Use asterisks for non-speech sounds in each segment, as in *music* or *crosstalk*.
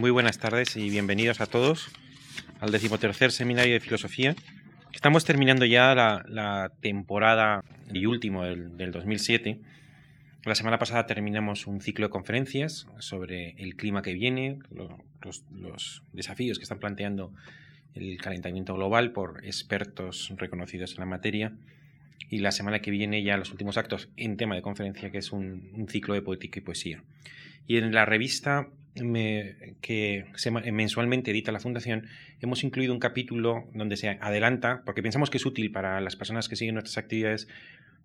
muy buenas tardes y bienvenidos a todos al decimotercer seminario de filosofía. Estamos terminando ya la, temporada y último del, 2007. La semana pasada terminamos un ciclo de conferencias sobre el clima que viene, los, los desafíos que están planteando el calentamiento global por expertos reconocidos en la materia. Y la semana que viene ya los últimos actos en tema de conferencia, que es un, ciclo de poética y poesía. Y en la revista que mensualmente edita la Fundación, hemos incluido un capítulo donde se adelanta, porque pensamos que es útil para las personas que siguen nuestras actividades,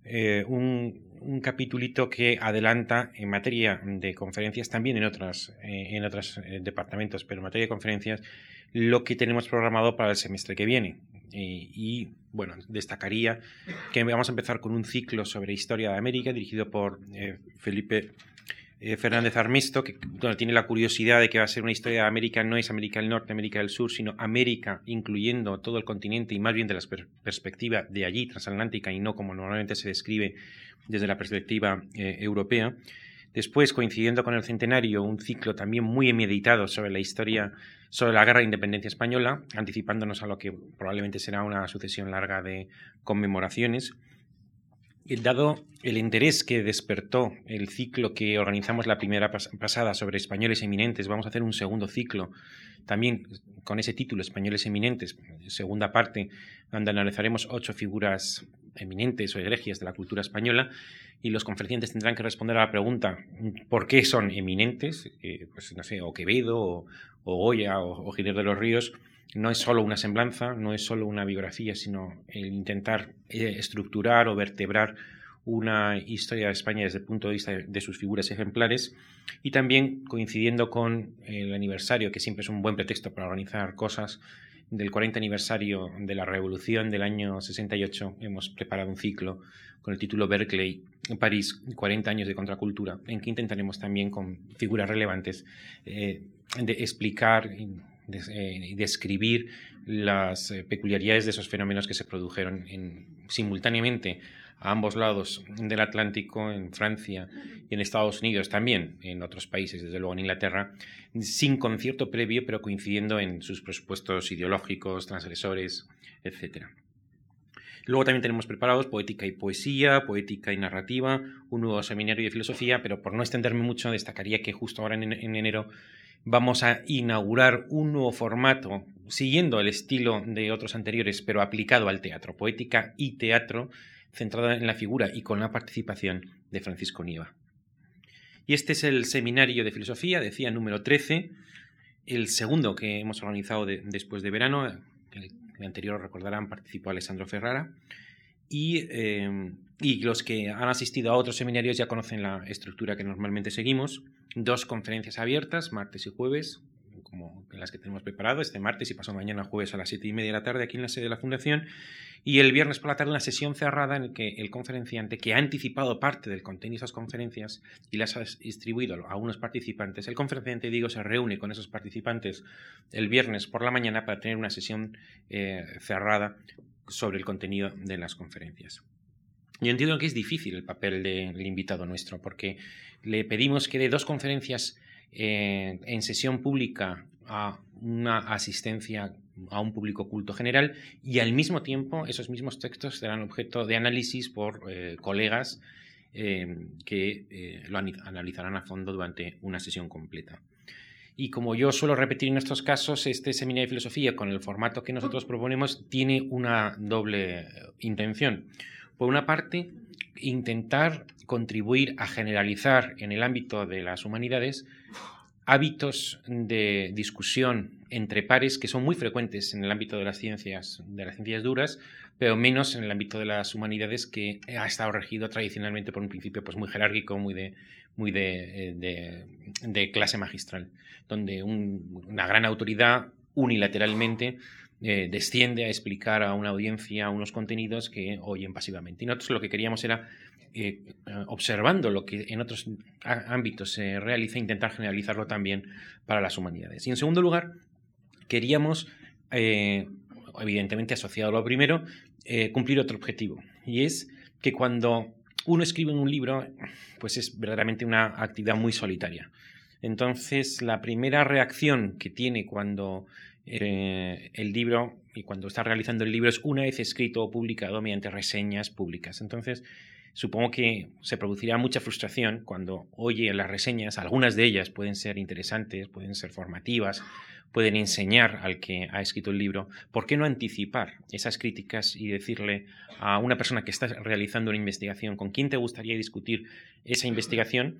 eh, un, un, capitulito que adelanta en materia de conferencias, también en otros eh, en otros eh, departamentos, pero en materia de conferencias, lo que tenemos programado para el semestre que viene. y bueno, destacaría que vamos a empezar con un ciclo sobre historia de América dirigido por Felipe eh, Fernández Armesto, que tiene la curiosidad de que va a ser una historia de América, no es América del Norte, América del Sur, sino América, incluyendo todo el continente y más bien de la perspectiva de allí, transatlántica, y no como normalmente se describe desde la perspectiva eh, europea. Después, coincidiendo con el centenario, un ciclo también muy meditado sobre la historia, sobre la guerra de independencia española, anticipándonos a lo que probablemente será una sucesión larga de conmemoraciones. Dado el interés que despertó el ciclo que organizamos la primera pasada sobre españoles eminentes, vamos a hacer un segundo ciclo también con ese título, Españoles Eminentes, segunda parte, donde analizaremos ocho figuras eminentes o egregias de la cultura española y los conferenciantes tendrán que responder a la pregunta ¿por qué son eminentes? Pues no sé, o Quevedo, o, Goya, o, o de los Ríos, no es solo una semblanza, no es solo una biografía, sino intentar eh, estructurar o vertebrar una historia de España desde el punto de vista de sus figuras ejemplares y también coincidiendo con el aniversario, que siempre es un buen pretexto para organizar cosas, del 40 aniversario de la Revolución del año 68, hemos preparado un ciclo con el título Berkeley, París, 40 años de contracultura, en que intentaremos también con figuras relevantes eh, de explicar eh, describir las eh, peculiaridades de esos fenómenos que se produjeron simultáneamente a ambos lados del Atlántico, en Francia y en Estados Unidos, también en otros países, desde luego en Inglaterra, sin concierto previo, pero coincidiendo en sus presupuestos ideológicos, transgresores, etc. Luego también tenemos preparados poética y poesía, poética y narrativa, un nuevo seminario de filosofía, pero por no extenderme mucho, destacaría que justo ahora en enero vamos a inaugurar un nuevo formato siguiendo el estilo de otros anteriores, pero aplicado al teatro, poética y teatro, centrado en la figura y con la participación de Francisco Nieva. Y este es el seminario de filosofía, decía número 13, el segundo que hemos organizado después de verano. El, el, anterior, recordarán, participó Alessandro Ferrara. Y, eh, y los que han asistido a otros seminarios ya conocen la estructura que normalmente seguimos dos conferencias abiertas, martes y jueves, como las que tenemos preparado, este martes y pasado mañana jueves a las siete y media de la tarde aquí en la sede de la Fundación, y el viernes por la tarde una sesión cerrada en la que el conferenciante, que ha anticipado parte del contenido de esas conferencias y las ha distribuido a unos participantes, el conferenciante, digo, se reúne con esos participantes el viernes por la mañana para tener una sesión eh, cerrada sobre el contenido de las conferencias. Yo entiendo que es difícil el papel del invitado nuestro, porque le pedimos que dé dos conferencias eh, en sesión pública a una asistencia a un público culto general y al mismo tiempo esos mismos textos serán objeto de análisis por eh, colegas eh, que lo analizarán a fondo durante una sesión completa. Y como yo suelo repetir en estos casos, este seminario de filosofía con el formato que nosotros proponemos tiene una doble intención. Por una parte, intentar contribuir a generalizar en el ámbito de las humanidades hábitos de discusión entre pares que son muy frecuentes en el ámbito de las ciencias, de las ciencias duras, pero menos en el ámbito de las humanidades que ha estado regido tradicionalmente por un principio pues muy jerárquico, muy de, muy de, eh, clase magistral, donde una gran autoridad unilateralmente eh, desciende a explicar a una audiencia unos contenidos que oyen pasivamente. Y nosotros lo que queríamos era, eh, observando lo que en otros ámbitos se realiza, intentar generalizarlo también para las humanidades. Y en segundo lugar, queríamos, eh, evidentemente asociado a lo primero, cumplir otro objetivo. Y es que cuando uno escribe un libro, pues es verdaderamente una actividad muy solitaria. Entonces, la primera reacción que tiene cuando eh, el libro y cuando está realizando el libro es una vez escrito o publicado mediante reseñas públicas. Entonces, supongo que se producirá mucha frustración cuando oye las reseñas, algunas de ellas pueden ser interesantes, pueden ser formativas, pueden enseñar al que ha escrito el libro, ¿por qué no anticipar esas críticas y decirle a una persona que está realizando una investigación con quién te gustaría discutir esa investigación?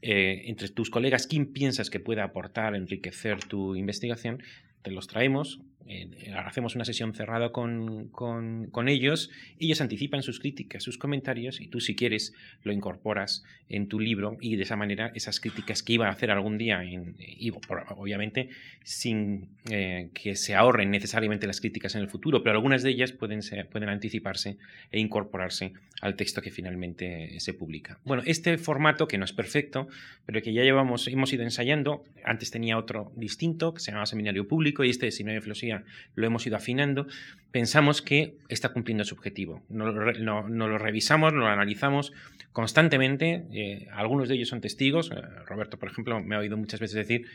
Eh, entre tus colegas, quién piensas que pueda aportar, enriquecer tu investigación, te los traemos, eh, hacemos una sesión cerrada con, con, ellos, ellos anticipan sus críticas, sus comentarios, y tú si quieres lo incorporas en tu libro y de esa manera esas críticas que iba a hacer algún día, en, y obviamente sin eh, que se ahorren necesariamente las críticas en el futuro, pero algunas de ellas pueden, ser, pueden anticiparse e incorporarse al texto que finalmente se publica. Bueno, este formato que no es perfecto, pero que ya llevamos, hemos ido ensayando, antes tenía otro distinto que se llamaba Seminario Público y este de Seminario de Filosofía lo hemos ido afinando, pensamos que está cumpliendo su objetivo. Nos lo, revisamos, lo analizamos constantemente. Eh, algunos de ellos son testigos. Eh, Roberto, por ejemplo, me ha oído muchas veces decir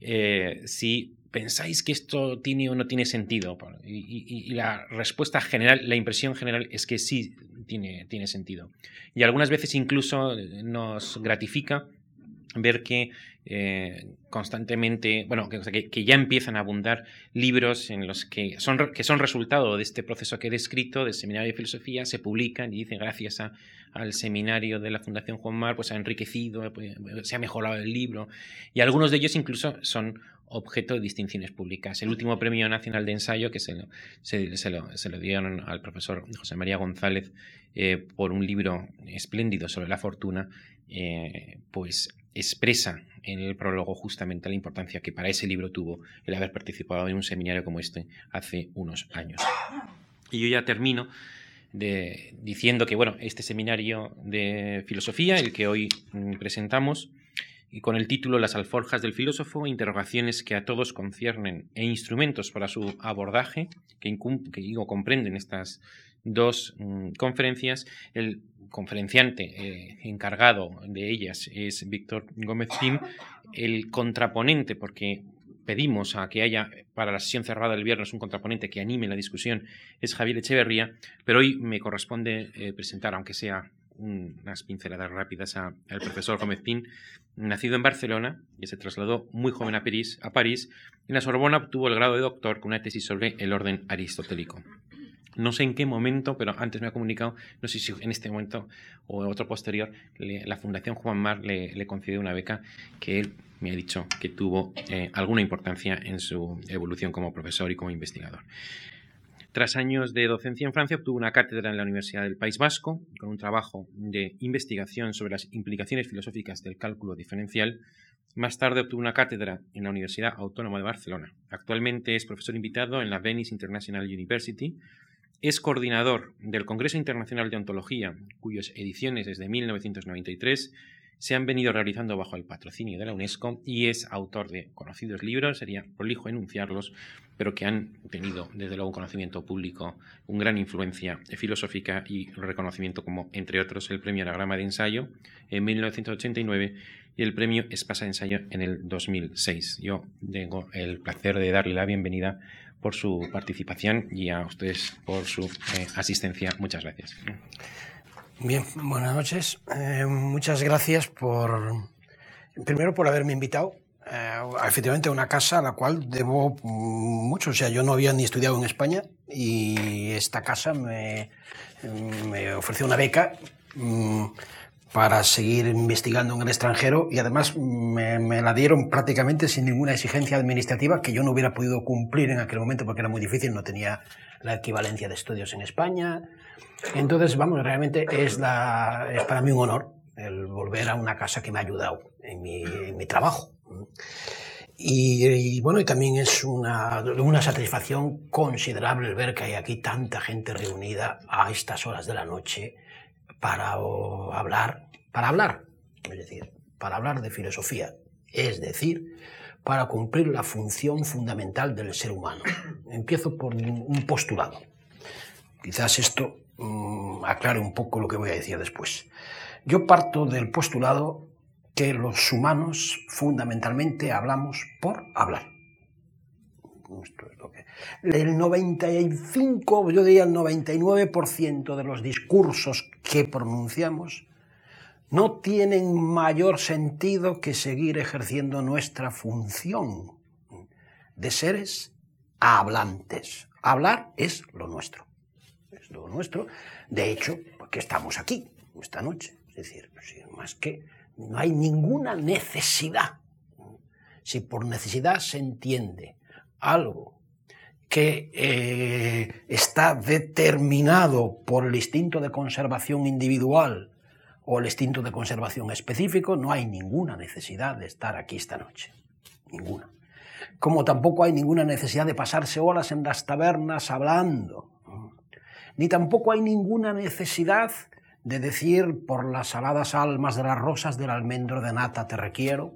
eh, si pensáis que esto tiene o no tiene sentido. Y, la respuesta general, la impresión general es que sí tiene, tiene sentido. Y algunas veces incluso nos gratifica ver que eh, constantemente, bueno, que, ya empiezan a abundar libros en los que son, que son resultado de este proceso que he descrito, del seminario de filosofía, se publican y dicen gracias al seminario de la Fundación Juan Mar, pues ha enriquecido, pues, se ha mejorado el libro, y algunos de ellos incluso son objeto de distinciones públicas. El último premio nacional de ensayo que se lo, se, lo, dieron al profesor José María González eh, por un libro espléndido sobre la fortuna, eh, pues expresa en el prólogo justamente la importancia que para ese libro tuvo el haber participado en un seminario como este hace unos años. Y yo ya termino de, diciendo que, bueno, este seminario de filosofía, el que hoy mm, presentamos, y con el título Las alforjas del filósofo, interrogaciones que a todos conciernen e instrumentos para su abordaje, que, comprenden estas dos mm, conferencias. El conferenciante eh, encargado de ellas es Víctor Gómez Pim. El contraponente, porque pedimos a que haya para la sesión cerrada del viernes un contraponente que anime la discusión, es Javier Echeverría, pero hoy me corresponde eh, presentar, aunque sea unas pinceladas rápidas al profesor Gómez Pin, nacido en Barcelona y se trasladó muy joven a París, a París. En la Sorbona obtuvo el grado de doctor con una tesis sobre el orden aristotélico. No sé en qué momento, pero antes me ha comunicado, no sé si en este momento o en otro posterior, la Fundación Juan Mar le, concedió una beca que él me ha dicho que tuvo eh, alguna importancia en su evolución como profesor y como investigador. Tras años de docencia en Francia, obtuvo una cátedra en la Universidad del País Vasco, con un trabajo de investigación sobre las implicaciones filosóficas del cálculo diferencial. Más tarde obtuvo una cátedra en la Universidad Autónoma de Barcelona. Actualmente es profesor invitado en la Venice International University, es coordinador del Congreso Internacional de Ontología, cuyas ediciones desde 1993 se han venido realizando bajo el patrocinio de la UNESCO y es autor de conocidos libros, sería prolijo enunciarlos, pero que han tenido desde luego un conocimiento público, una gran influencia filosófica y reconocimiento como, entre otros, el premio Anagrama de Ensayo en 1989 y el premio Espasa de Ensayo en el 2006. Yo tengo el placer de darle la bienvenida por su participación y a ustedes por su eh, asistencia. Muchas gracias. Bien, buenas noches. Eh, muchas gracias por, primero por haberme invitado. Eh, efectivamente, a una casa a la cual debo mucho. O sea, yo no había ni estudiado en España y esta casa me, me ofreció una beca. Mm, para seguir investigando en el extranjero y además me, la dieron prácticamente sin ninguna exigencia administrativa que yo no hubiera podido cumplir en aquel momento porque era muy difícil, no tenía la equivalencia de estudios en España. Entonces, vamos, realmente es, la, es para mí un honor el volver a una casa que me ha ayudado en mi, en mi trabajo. Y, bueno, y también es una, una satisfacción considerable el ver que hay aquí tanta gente reunida a estas horas de la noche para hablar, para hablar, es decir, para hablar de filosofía, es decir, para cumplir la función fundamental del ser humano. Empiezo por un postulado. Quizás esto mm, aclare un poco lo que voy a decir después. Yo parto del postulado que los humanos fundamentalmente hablamos por hablar. El 95, yo diría el 99% de los discursos que pronunciamos no tienen mayor sentido que seguir ejerciendo nuestra función de seres hablantes. Hablar es lo nuestro. Es lo nuestro. De hecho, porque estamos aquí esta noche. Es decir, más que no hay ninguna necesidad. Si por necesidad se entiende algo que eh, está determinado por el instinto de conservación individual o el instinto de conservación específico, no hay ninguna necesidad de estar aquí esta noche. Ninguna. Como tampoco hay ninguna necesidad de pasarse horas en las tabernas hablando. Ni tampoco hay ninguna necesidad de decir por las aladas almas de las rosas del almendro de nata te requiero.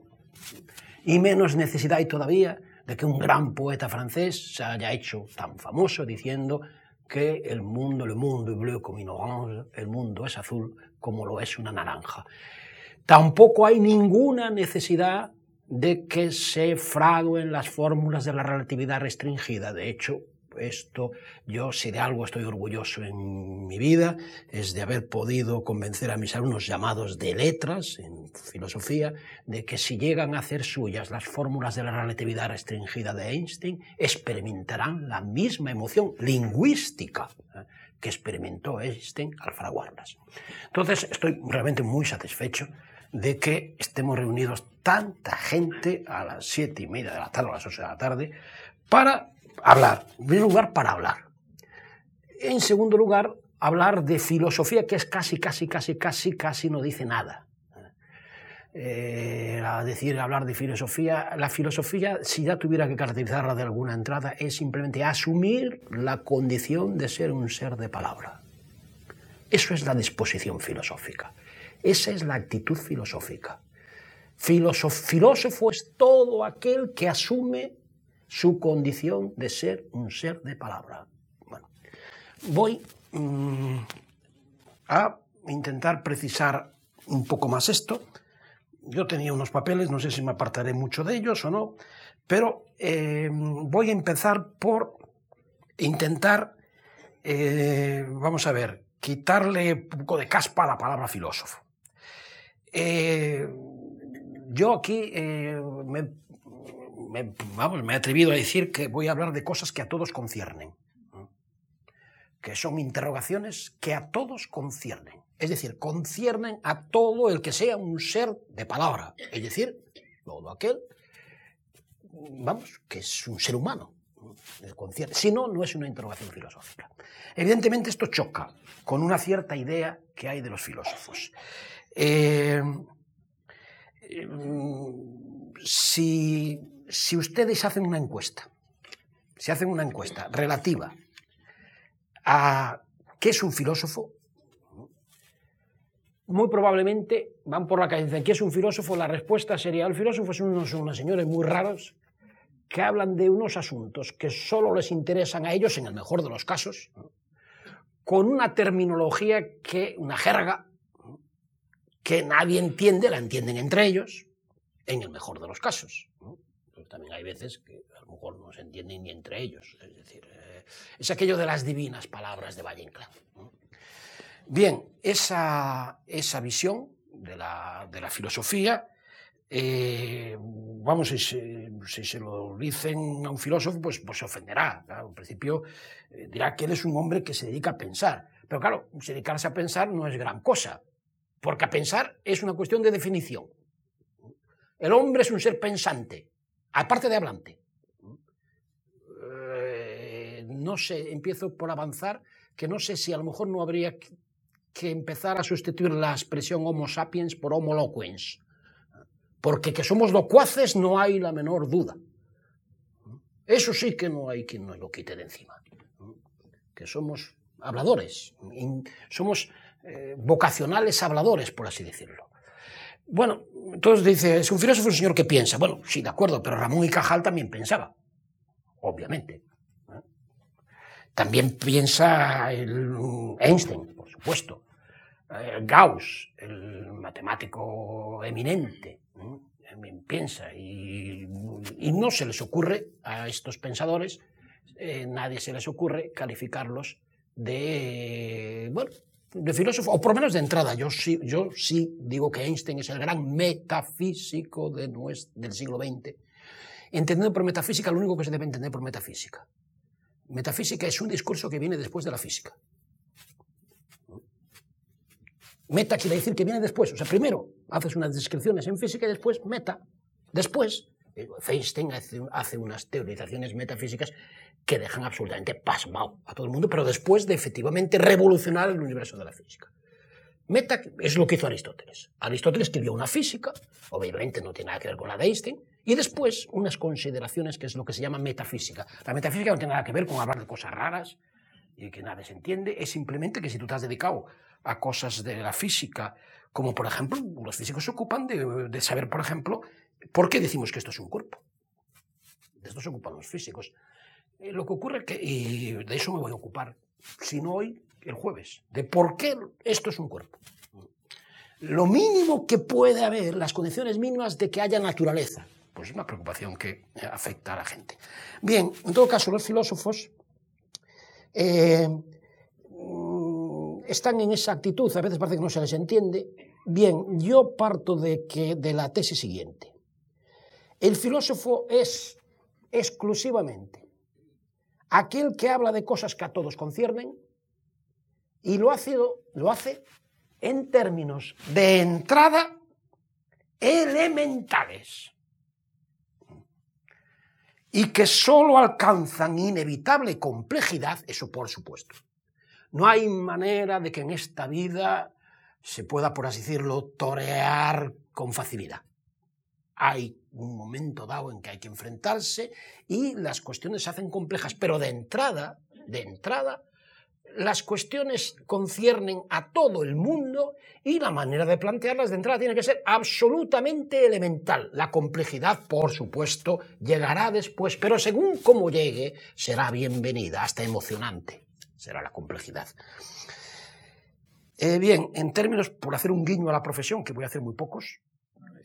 Y menos necesidad hay todavía de que un gran poeta francés se haya hecho tan famoso diciendo que el mundo, le mundo est bleu orange, el mundo es azul como lo es una naranja. Tampoco hay ninguna necesidad de que se fraguen las fórmulas de la relatividad restringida. De hecho, esto, yo si de algo estoy orgulloso en mi vida, es de haber podido convencer a mis alumnos llamados de letras, en filosofía, de que si llegan a hacer suyas las fórmulas de la relatividad restringida de Einstein, experimentarán la misma emoción lingüística ¿eh? que experimentó Einstein al fraguarlas. Entonces, estoy realmente muy satisfecho de que estemos reunidos tanta gente a las siete y media de la tarde, a las ocho de la tarde, para hablar. En primer lugar, para hablar. En segundo lugar, hablar de filosofía, que es casi, casi, casi, casi, casi no dice nada. Eh, decir, hablar de filosofía, la filosofía, si ya tuviera que caracterizarla de alguna entrada, es simplemente asumir la condición de ser un ser de palabra. Eso es la disposición filosófica. Esa es la actitud filosófica. filósofo es todo aquel que asume su condición de ser un ser de palabra. Voy mm, a intentar precisar un poco más esto. Yo tenía unos papeles, no sé si me apartaré mucho de ellos o no, pero eh, voy a empezar por intentar, eh, vamos a ver, quitarle un poco de caspa a la palabra filósofo. Eh, yo aquí me vamos, me he atrevido a decir que voy a hablar de cosas que a todos conciernen, que son interrogaciones que a todos conciernen, es decir, conciernen a todo el que sea un ser de palabra, es decir, todo aquel, vamos, que es un ser humano. Si no, no es una interrogación filosófica. Evidentemente esto choca con una cierta idea que hay de los filósofos. Eh, eh, si si ustedes hacen una encuesta, si hacen una encuesta relativa a qué es un filósofo, muy probablemente van por la calle y dicen, ¿qué es un filósofo? La respuesta sería, el filósofo son unos, unos señores muy raros que hablan de unos asuntos que solo les interesan a ellos, en el mejor de los casos, con una terminología que, una jerga, que nadie entiende, la entienden entre ellos, en el mejor de los casos también hay veces que a lo mejor no se entienden ni entre ellos. Es decir, eh, es aquello de las divinas palabras de Valle Inclán. Bien, esa, esa visión de la, de la filosofía, eh, vamos, si, se lo dicen a un filósofo, pues, pues se ofenderá. En principio eh, dirá que él es un hombre que se dedica a pensar. Pero claro, dedicarse a pensar no es gran cosa, porque a pensar es una cuestión de definición. El hombre es un ser pensante, aparte de hablante. Eh, no sé, empiezo por avanzar, que no sé si a lo mejor no habría que empezar a sustituir la expresión homo sapiens por homo loquens. Porque que somos locuaces no hay la menor duda. Eso sí que no hay quien nos lo quite de encima. Que somos habladores, somos eh, vocacionales habladores, por así decirlo. Bueno, entonces dice, es un filósofo un señor que piensa. Bueno, sí, de acuerdo, pero Ramón y Cajal también pensaba, obviamente. También piensa el Einstein, por supuesto. eh, Gauss, el matemático eminente, piensa y, no se les ocurre a estos pensadores, eh, nadie se les ocurre calificarlos de, bueno, de filósofo, o por lo menos de entrada. Yo sí, yo sí digo que Einstein es el gran metafísico de del siglo XX. Entendiendo por metafísica lo único que se debe entender por metafísica. Metafísica es un discurso que viene después de la física. Meta quiere decir que viene después. O sea, primero haces unas descripciones en física y después meta. Después, eh, Einstein hace, unas teorizaciones metafísicas que dejan absolutamente pasmado a todo el mundo, pero después de efectivamente revolucionar el universo de la física. Meta es lo que hizo Aristóteles. Aristóteles escribió una física, obviamente no tiene nada que ver con la de Einstein, y después unas consideraciones que es lo que se llama metafísica. La metafísica no tiene nada que ver con hablar de cosas raras y que nadie se entiende, es simplemente que si tú te has dedicado a cosas de la física, como por ejemplo, los físicos se ocupan de, saber, por ejemplo, por qué decimos que esto es un cuerpo. De esto se ocupan los físicos. Eh, lo que ocurre que, y de eso me voy a ocupar, si no hoy, el jueves, de por qué esto es un cuerpo. Lo mínimo que puede haber, las condiciones mínimas de que haya naturaleza, pues es una preocupación que afecta a la gente. Bien, en todo caso, los filósofos eh, están en esa actitud, a veces parece que no se les entiende. Bien, yo parto de, que, de la tesis siguiente. El filósofo es exclusivamente aquel que habla de cosas que a todos conciernen y lo hace, lo hace en términos de entrada elementales y que sólo alcanzan inevitable complejidad, eso por supuesto, no hay manera de que en esta vida se pueda, por así decirlo, torear con facilidad. Hay un momento dado en que hay que enfrentarse y las cuestiones se hacen complejas, pero de entrada, de entrada, las cuestiones conciernen a todo el mundo y la manera de plantearlas de entrada tiene que ser absolutamente elemental. La complejidad, por supuesto, llegará después, pero según cómo llegue, será bienvenida, hasta emocionante será la complejidad. Eh, bien, en términos, por hacer un guiño a la profesión, que voy a hacer muy pocos,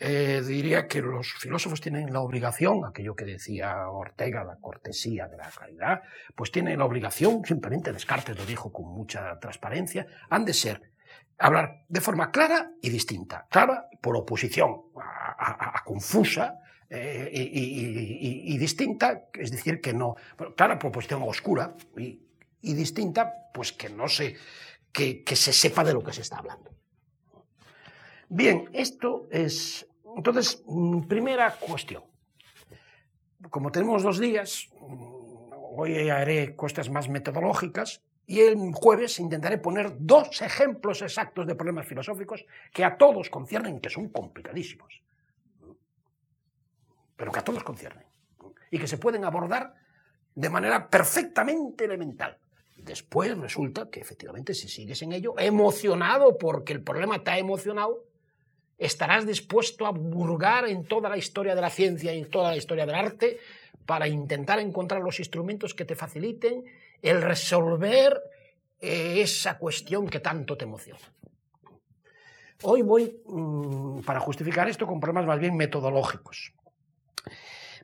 eh, diría que los filósofos tienen la obligación, aquello que decía Ortega, la cortesía de la calidad, pues tienen la obligación, simplemente Descartes lo dijo con mucha transparencia, han de ser, hablar de forma clara y distinta. Clara por oposición a, confusa, eh, y, distinta, es decir, que no, clara por oposición oscura, y distinta, pues que no se, que, se sepa de lo que se está hablando. Bien, esto es. Entonces, mm, primera cuestión. Como tenemos dos días, mm, hoy haré cuestas más metodológicas y el jueves intentaré poner dos ejemplos exactos de problemas filosóficos que a todos conciernen, que son complicadísimos, pero que a todos conciernen y que se pueden abordar de manera perfectamente elemental. Después resulta que efectivamente si sigues en ello, emocionado porque el problema te ha emocionado, estarás dispuesto a burgar en toda la historia de la ciencia y en toda la historia del arte para intentar encontrar los instrumentos que te faciliten el resolver eh, esa cuestión que tanto te emociona. Hoy voy, mm, para justificar esto, con problemas más bien metodológicos.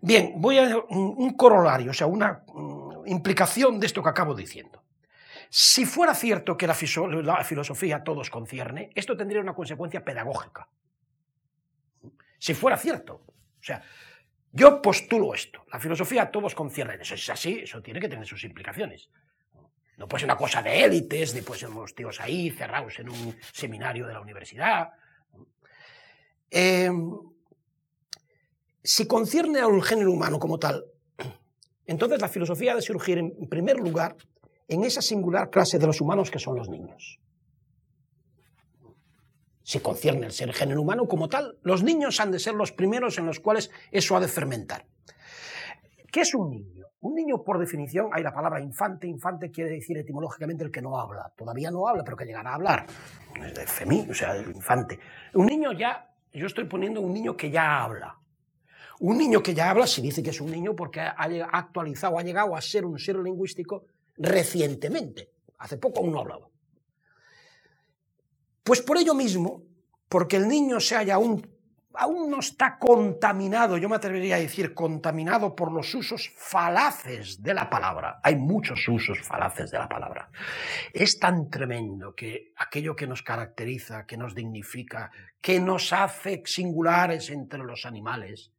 Bien, voy a un, corolario, o sea, una mm, implicación de esto que acabo diciendo. Si fuera cierto que la, filosofía a todos concierne, esto tendría una consecuencia pedagógica. Si fuera cierto. O sea, yo postulo esto. La filosofía a todos concierne. Eso es así, eso tiene que tener sus implicaciones. No puede ser una cosa de élites, ni puede ser unos tíos ahí cerrados en un seminario de la universidad. Em, si concierne al género humano como tal, entonces la filosofía ha de surgir en primer lugar en esa singular clase de los humanos que son los niños. Si concierne el ser género humano como tal, los niños han de ser los primeros en los cuales eso ha de fermentar. ¿Qué es un niño? Un niño, por definición, hay la palabra infante. Infante quiere decir etimológicamente el que no habla. Todavía no habla, pero que llegará a hablar. Femí, o sea, el infante. Un niño ya, yo estoy poniendo un niño que ya habla. Un niño que ya habla se dice que es un niño porque ha actualizado, ha llegado a ser un ser lingüístico recientemente. Hace poco aún no hablaba. Pues por ello mismo, porque el niño se haya aún, aún no está contaminado, yo me atrevería a decir contaminado por los usos falaces de la palabra. Hay muchos usos falaces de la palabra. Es tan tremendo que aquello que nos caracteriza, que nos dignifica, que nos hace singulares entre los animales,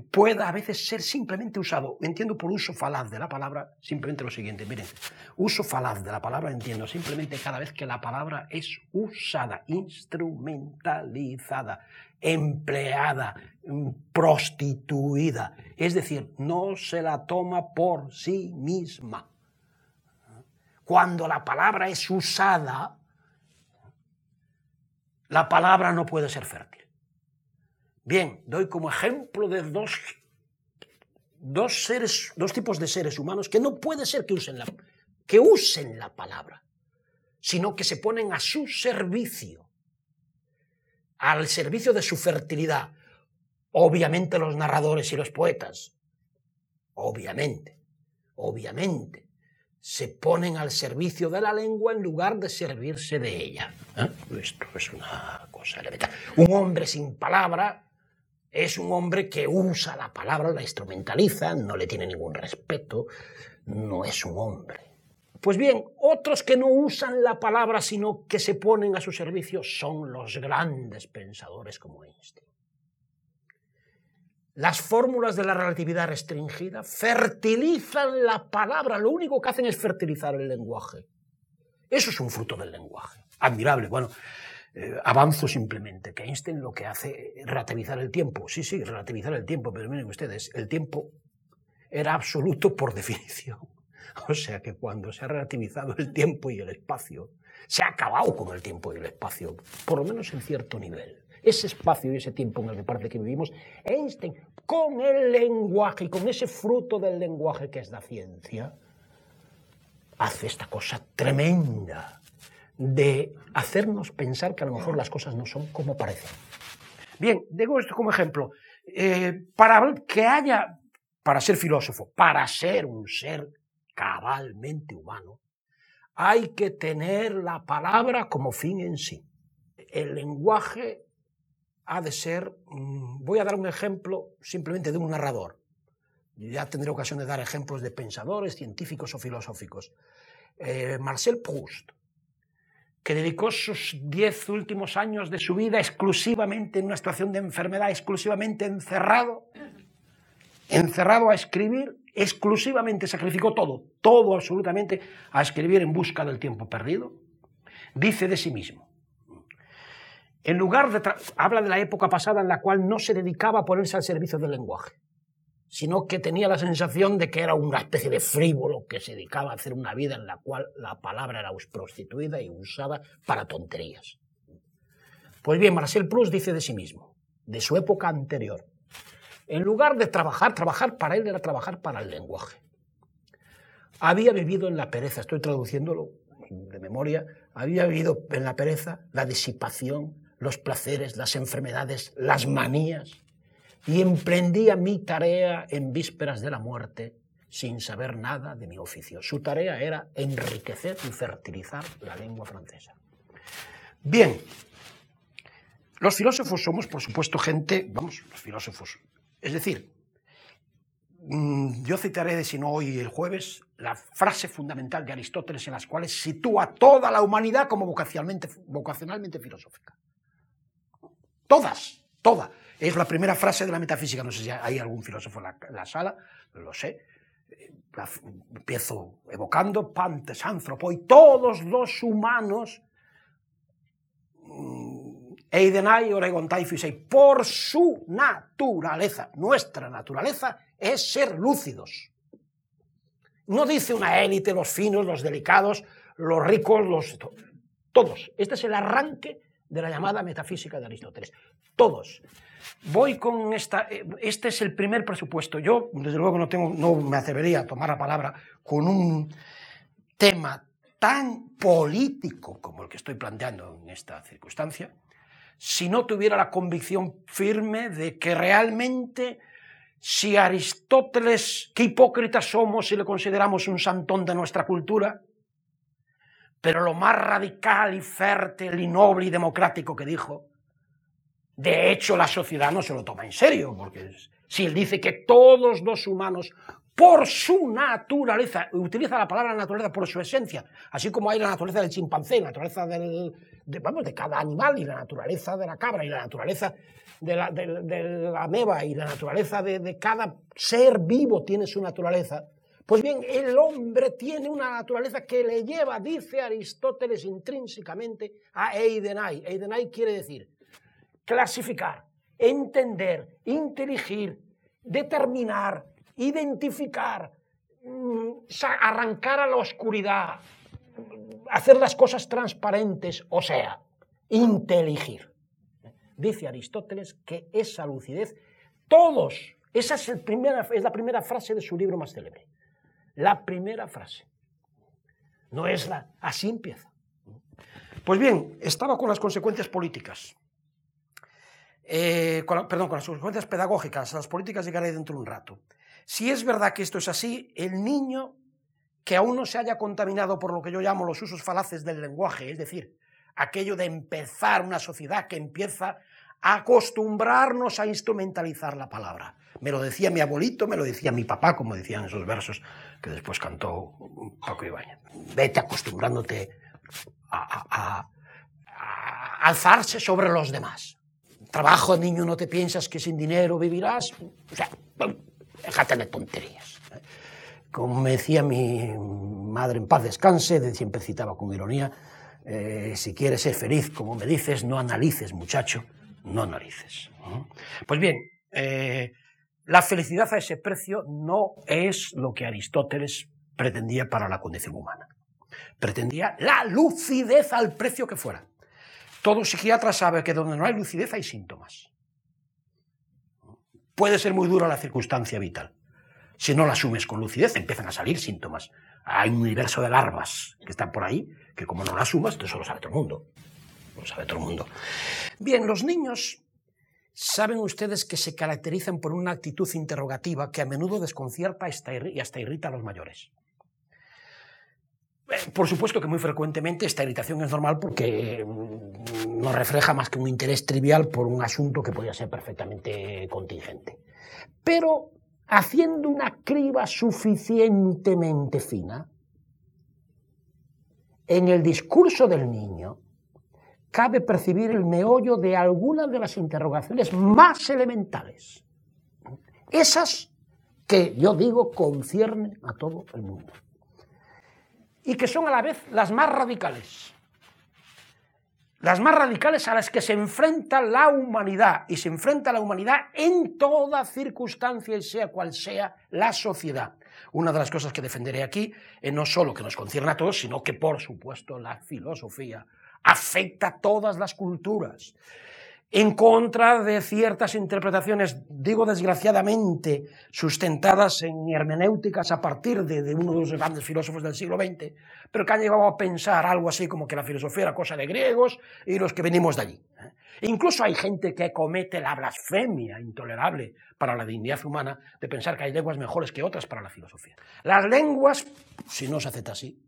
pueda a veces ser simplemente usado. Entiendo por uso falaz de la palabra simplemente lo siguiente. Miren, uso falaz de la palabra entiendo simplemente cada vez que la palabra es usada, instrumentalizada, empleada, mm, prostituida. Es decir, no se la toma por sí misma. Cuando la palabra es usada, la palabra no puede ser fértil. Bien, doy como ejemplo de dos, dos, seres, dos tipos de seres humanos que no puede ser que usen, la, que usen la palabra, sino que se ponen a su servicio, al servicio de su fertilidad. Obviamente los narradores y los poetas, obviamente, obviamente, se ponen al servicio de la lengua en lugar de servirse de ella. ¿Eh? Esto es una cosa elemental. Un hombre sin palabra es un hombre que usa la palabra, la instrumentaliza, no le tiene ningún respeto, no es un hombre. Pues bien, otros que no usan la palabra, sino que se ponen a su servicio, son los grandes pensadores como Einstein. Las fórmulas de la relatividad restringida fertilizan la palabra, lo único que hacen es fertilizar el lenguaje. Eso es un fruto del lenguaje. Admirable. Bueno, eh, avanzo simplemente, que Einstein lo que hace es relativizar el tiempo. Sí, sí, relativizar el tiempo, pero miren ustedes, el tiempo era absoluto por *laughs* definición. O sea que cuando se ha relativizado el tiempo y el espacio, se ha acabado con el tiempo y el espacio, por lo menos en cierto nivel. Ese espacio y ese tiempo en el que parece que vivimos, Einstein, con el lenguaje y con ese fruto del lenguaje que es la ciencia, hace esta cosa tremenda de hacernos pensar que a lo mejor las cosas no son como parecen. Bien, digo esto como ejemplo. Eh, para que haya, para ser filósofo, para ser un ser cabalmente humano, hay que tener la palabra como fin en sí. El lenguaje ha de ser, mm, voy a dar un ejemplo simplemente de un narrador. Ya tendré ocasión de dar ejemplos de pensadores, científicos o filosóficos. Eh, Marcel Proust que dedicó sus diez últimos años de su vida exclusivamente en una situación de enfermedad, exclusivamente encerrado, encerrado a escribir, exclusivamente sacrificó todo, todo absolutamente a escribir en busca del tiempo perdido, dice de sí mismo. En lugar de habla de la época pasada en la cual no se dedicaba a ponerse al servicio del lenguaje sino que tenía la sensación de que era una especie de frívolo que se dedicaba a hacer una vida en la cual la palabra era prostituida y usada para tonterías. Pues bien, Marcel Proust dice de sí mismo, de su época anterior, en lugar de trabajar, trabajar para él era trabajar para el lenguaje. Había vivido en la pereza, estoy traduciéndolo de memoria, había vivido en la pereza la disipación, los placeres, las enfermedades, las manías, y emprendía mi tarea en vísperas de la muerte sin saber nada de mi oficio. Su tarea era enriquecer y fertilizar la lengua francesa. Bien, los filósofos somos, por supuesto, gente, vamos, los filósofos. Es decir, mm, yo citaré, de si no hoy el jueves, la frase fundamental de Aristóteles en las cuales sitúa toda la humanidad como vocacionalmente, vocacionalmente filosófica. Todas, toda. Es la primera frase de la metafísica. No sé si hay algún filósofo en la, sala, lo sé. empiezo evocando Pantes, Anthropoi, todos los humanos, mm, Eidenai, Oregon por su naturaleza, nuestra naturaleza es ser lúcidos. No dice una élite, los finos, los delicados, los ricos, los... Todos. Este es el arranque de la llamada metafísica de Aristóteles. Todos. Voy con esta. Eh, este es el primer presupuesto. Yo, desde luego, no, tengo, no me atrevería a tomar la palabra con un tema tan político como el que estoy planteando en esta circunstancia, si no tuviera la convicción firme de que realmente si Aristóteles, qué hipócritas somos si le consideramos un santón de nuestra cultura, pero lo más radical y fértil y noble y democrático que dijo, de hecho la sociedad no se lo toma en serio, porque si él dice que todos los humanos por su naturaleza, utiliza la palabra naturaleza por su esencia, así como hay la naturaleza del chimpancé, la naturaleza del, de, vamos, de cada animal y la naturaleza de la cabra y la naturaleza de la, de, la meba y la naturaleza de cada ser vivo tiene su naturaleza. Pues bien, el hombre tiene una naturaleza que le lleva, dice Aristóteles intrínsecamente, a Eidenai. Eidenai quiere decir clasificar, entender, inteligir, determinar, identificar, mm, arrancar a la oscuridad, hacer las cosas transparentes, o sea, inteligir. Dice Aristóteles que esa lucidez, todos, esa es, es la primera frase de su libro más célebre. La primera frase. No es la, así empieza. Pues bien, estaba con las consecuencias políticas. Eh, perdón, con las consecuencias pedagógicas. Las políticas llegaré dentro de un rato. Si es verdad que esto es así, el niño que aún no se haya contaminado por lo que yo llamo los usos falaces del lenguaje, es decir, aquello de empezar una sociedad que empieza a acostumbrarnos a instrumentalizar la palabra. Me lo decía mi abuelito, me lo decía mi papá, como decían esos versos que después cantó Paco Ibáñez. Vete acostumbrándote a, alzarse sobre los demás. Trabajo, niño, no te piensas que sin dinero vivirás. O sea, déjate de tonterías. Como me decía mi madre en paz descanse, siempre citaba con ironía, eh, si quieres ser feliz, como me dices, no analices, muchacho, no analices. Pues bien, eh, la felicidad a ese precio no es lo que Aristóteles pretendía para la condición humana. Pretendía la lucidez al precio que fuera. Todo psiquiatra sabe que donde no hay lucidez hay síntomas puede ser muy dura la circunstancia vital. Si no la asumes con lucidez, empiezan a salir síntomas. Hay un universo de larvas que están por ahí, que como no la asumas, eso lo sabe todo mundo. Lo sabe todo el mundo. Bien, los niños saben ustedes que se caracterizan por una actitud interrogativa que a menudo desconcierta y hasta irrita a los mayores. Eh, por supuesto que muy frecuentemente esta irritación es normal porque mm, no refleja más que un interés trivial por un asunto que podría ser perfectamente contingente. Pero haciendo una criba suficientemente fina, en el discurso del niño cabe percibir el meollo de algunas de las interrogaciones más elementales. Esas que yo digo conciernen a todo el mundo y que son a la vez las más radicales. Las más radicales a las que se enfrenta la humanidad y se enfrenta la humanidad en toda circunstancia y sea cual sea la sociedad. Una de las cosas que defenderé aquí es no solo que nos concierne a todos, sino que por supuesto la filosofía afecta a todas las culturas en contra de ciertas interpretaciones, digo desgraciadamente, sustentadas en hermenéuticas a partir de, uno de los grandes filósofos del siglo XX, pero que han llegado a pensar algo así como que la filosofía era cosa de griegos y los que venimos de allí. ¿eh? Incluso hay gente que comete la blasfemia intolerable para la dignidad humana de pensar que hay lenguas mejores que otras para la filosofía. Las lenguas, si no se acepta así,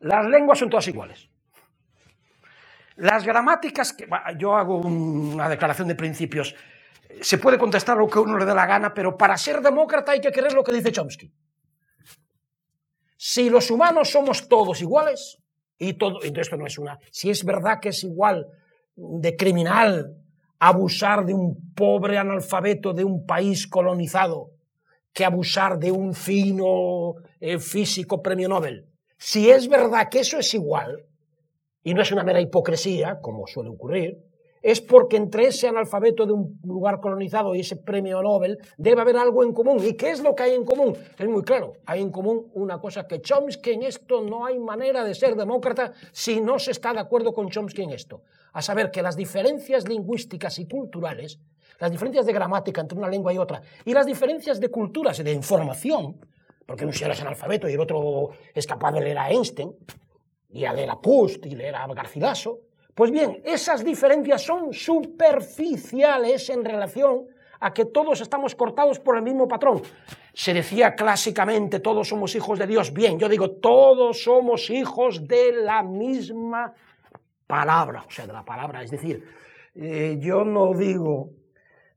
las lenguas son todas iguales. Las gramáticas, que, yo hago una declaración de principios, se puede contestar lo que uno le dé la gana, pero para ser demócrata hay que creer lo que dice Chomsky. Si los humanos somos todos iguales, y todo, entonces esto no es una, si es verdad que es igual de criminal abusar de un pobre analfabeto de un país colonizado que abusar de un fino eh, físico premio Nobel, si es verdad que eso es igual, y no es una mera hipocresía, como suele ocurrir, es porque entre ese analfabeto de un lugar colonizado y ese premio Nobel debe haber algo en común. ¿Y qué es lo que hay en común? Es muy claro, hay en común una cosa que Chomsky en esto no hay manera de ser demócrata si no se está de acuerdo con Chomsky en esto. A saber que las diferencias lingüísticas y culturales, las diferencias de gramática entre una lengua y otra, y las diferencias de culturas y de información, porque un señor es analfabeto y el otro es capaz de leer a Einstein, y a leer a Pust y leer a Garcilaso. Pues bien, esas diferencias son superficiales en relación a que todos estamos cortados por el mismo patrón. Se decía clásicamente, todos somos hijos de Dios. Bien, yo digo, todos somos hijos de la misma palabra, o sea, de la palabra. Es decir, eh, yo no digo,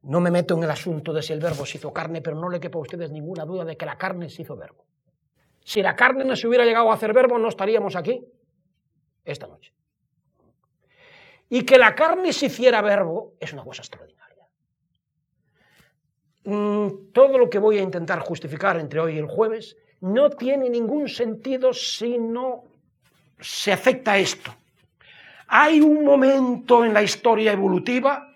no me meto en el asunto de si el verbo se hizo carne, pero no le quepa a ustedes ninguna duda de que la carne se hizo verbo. Si la carne no se hubiera llegado a hacer verbo, no estaríamos aquí esta noche. Y que la carne se hiciera verbo es una cosa extraordinaria. Mm, todo lo que voy a intentar justificar entre hoy y el jueves no tiene ningún sentido si no se afecta esto. Hay un momento en la historia evolutiva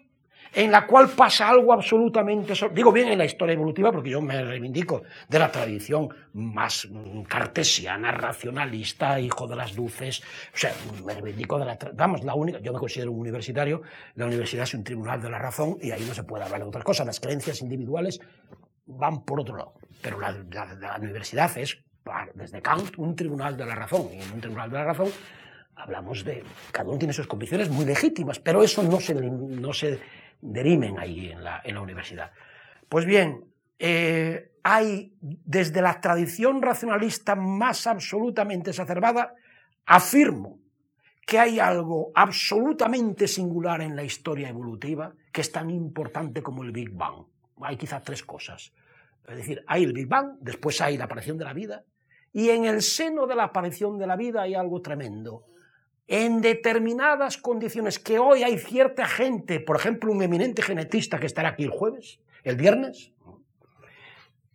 en la cual pasa algo absolutamente... Digo bien en la historia evolutiva porque yo me reivindico de la tradición más cartesiana, racionalista, hijo de las luces, o sea, me reivindico de la... Vamos, la única... Yo me considero un universitario, la universidad es un tribunal de la razón y ahí no se puede hablar de otras cosas. Las creencias individuales van por otro lado, pero la, la universidad es, desde Kant, un tribunal de la razón y en un tribunal de la razón hablamos de, cada uno tiene sus convicciones muy legítimas, pero eso no se, no se derimen ahí en la, en la universidad. Pues bien, eh, hay desde la tradición racionalista más absolutamente exacerbada, afirmo que hay algo absolutamente singular en la historia evolutiva que es tan importante como el Big Bang. Hay quizá tres cosas. Es decir, hay el Big Bang, después hay la aparición de la vida, y en el seno de la aparición de la vida hay algo tremendo, en determinadas condiciones que hoy hay cierta gente, por ejemplo, un eminente genetista que estará aquí el jueves, el viernes,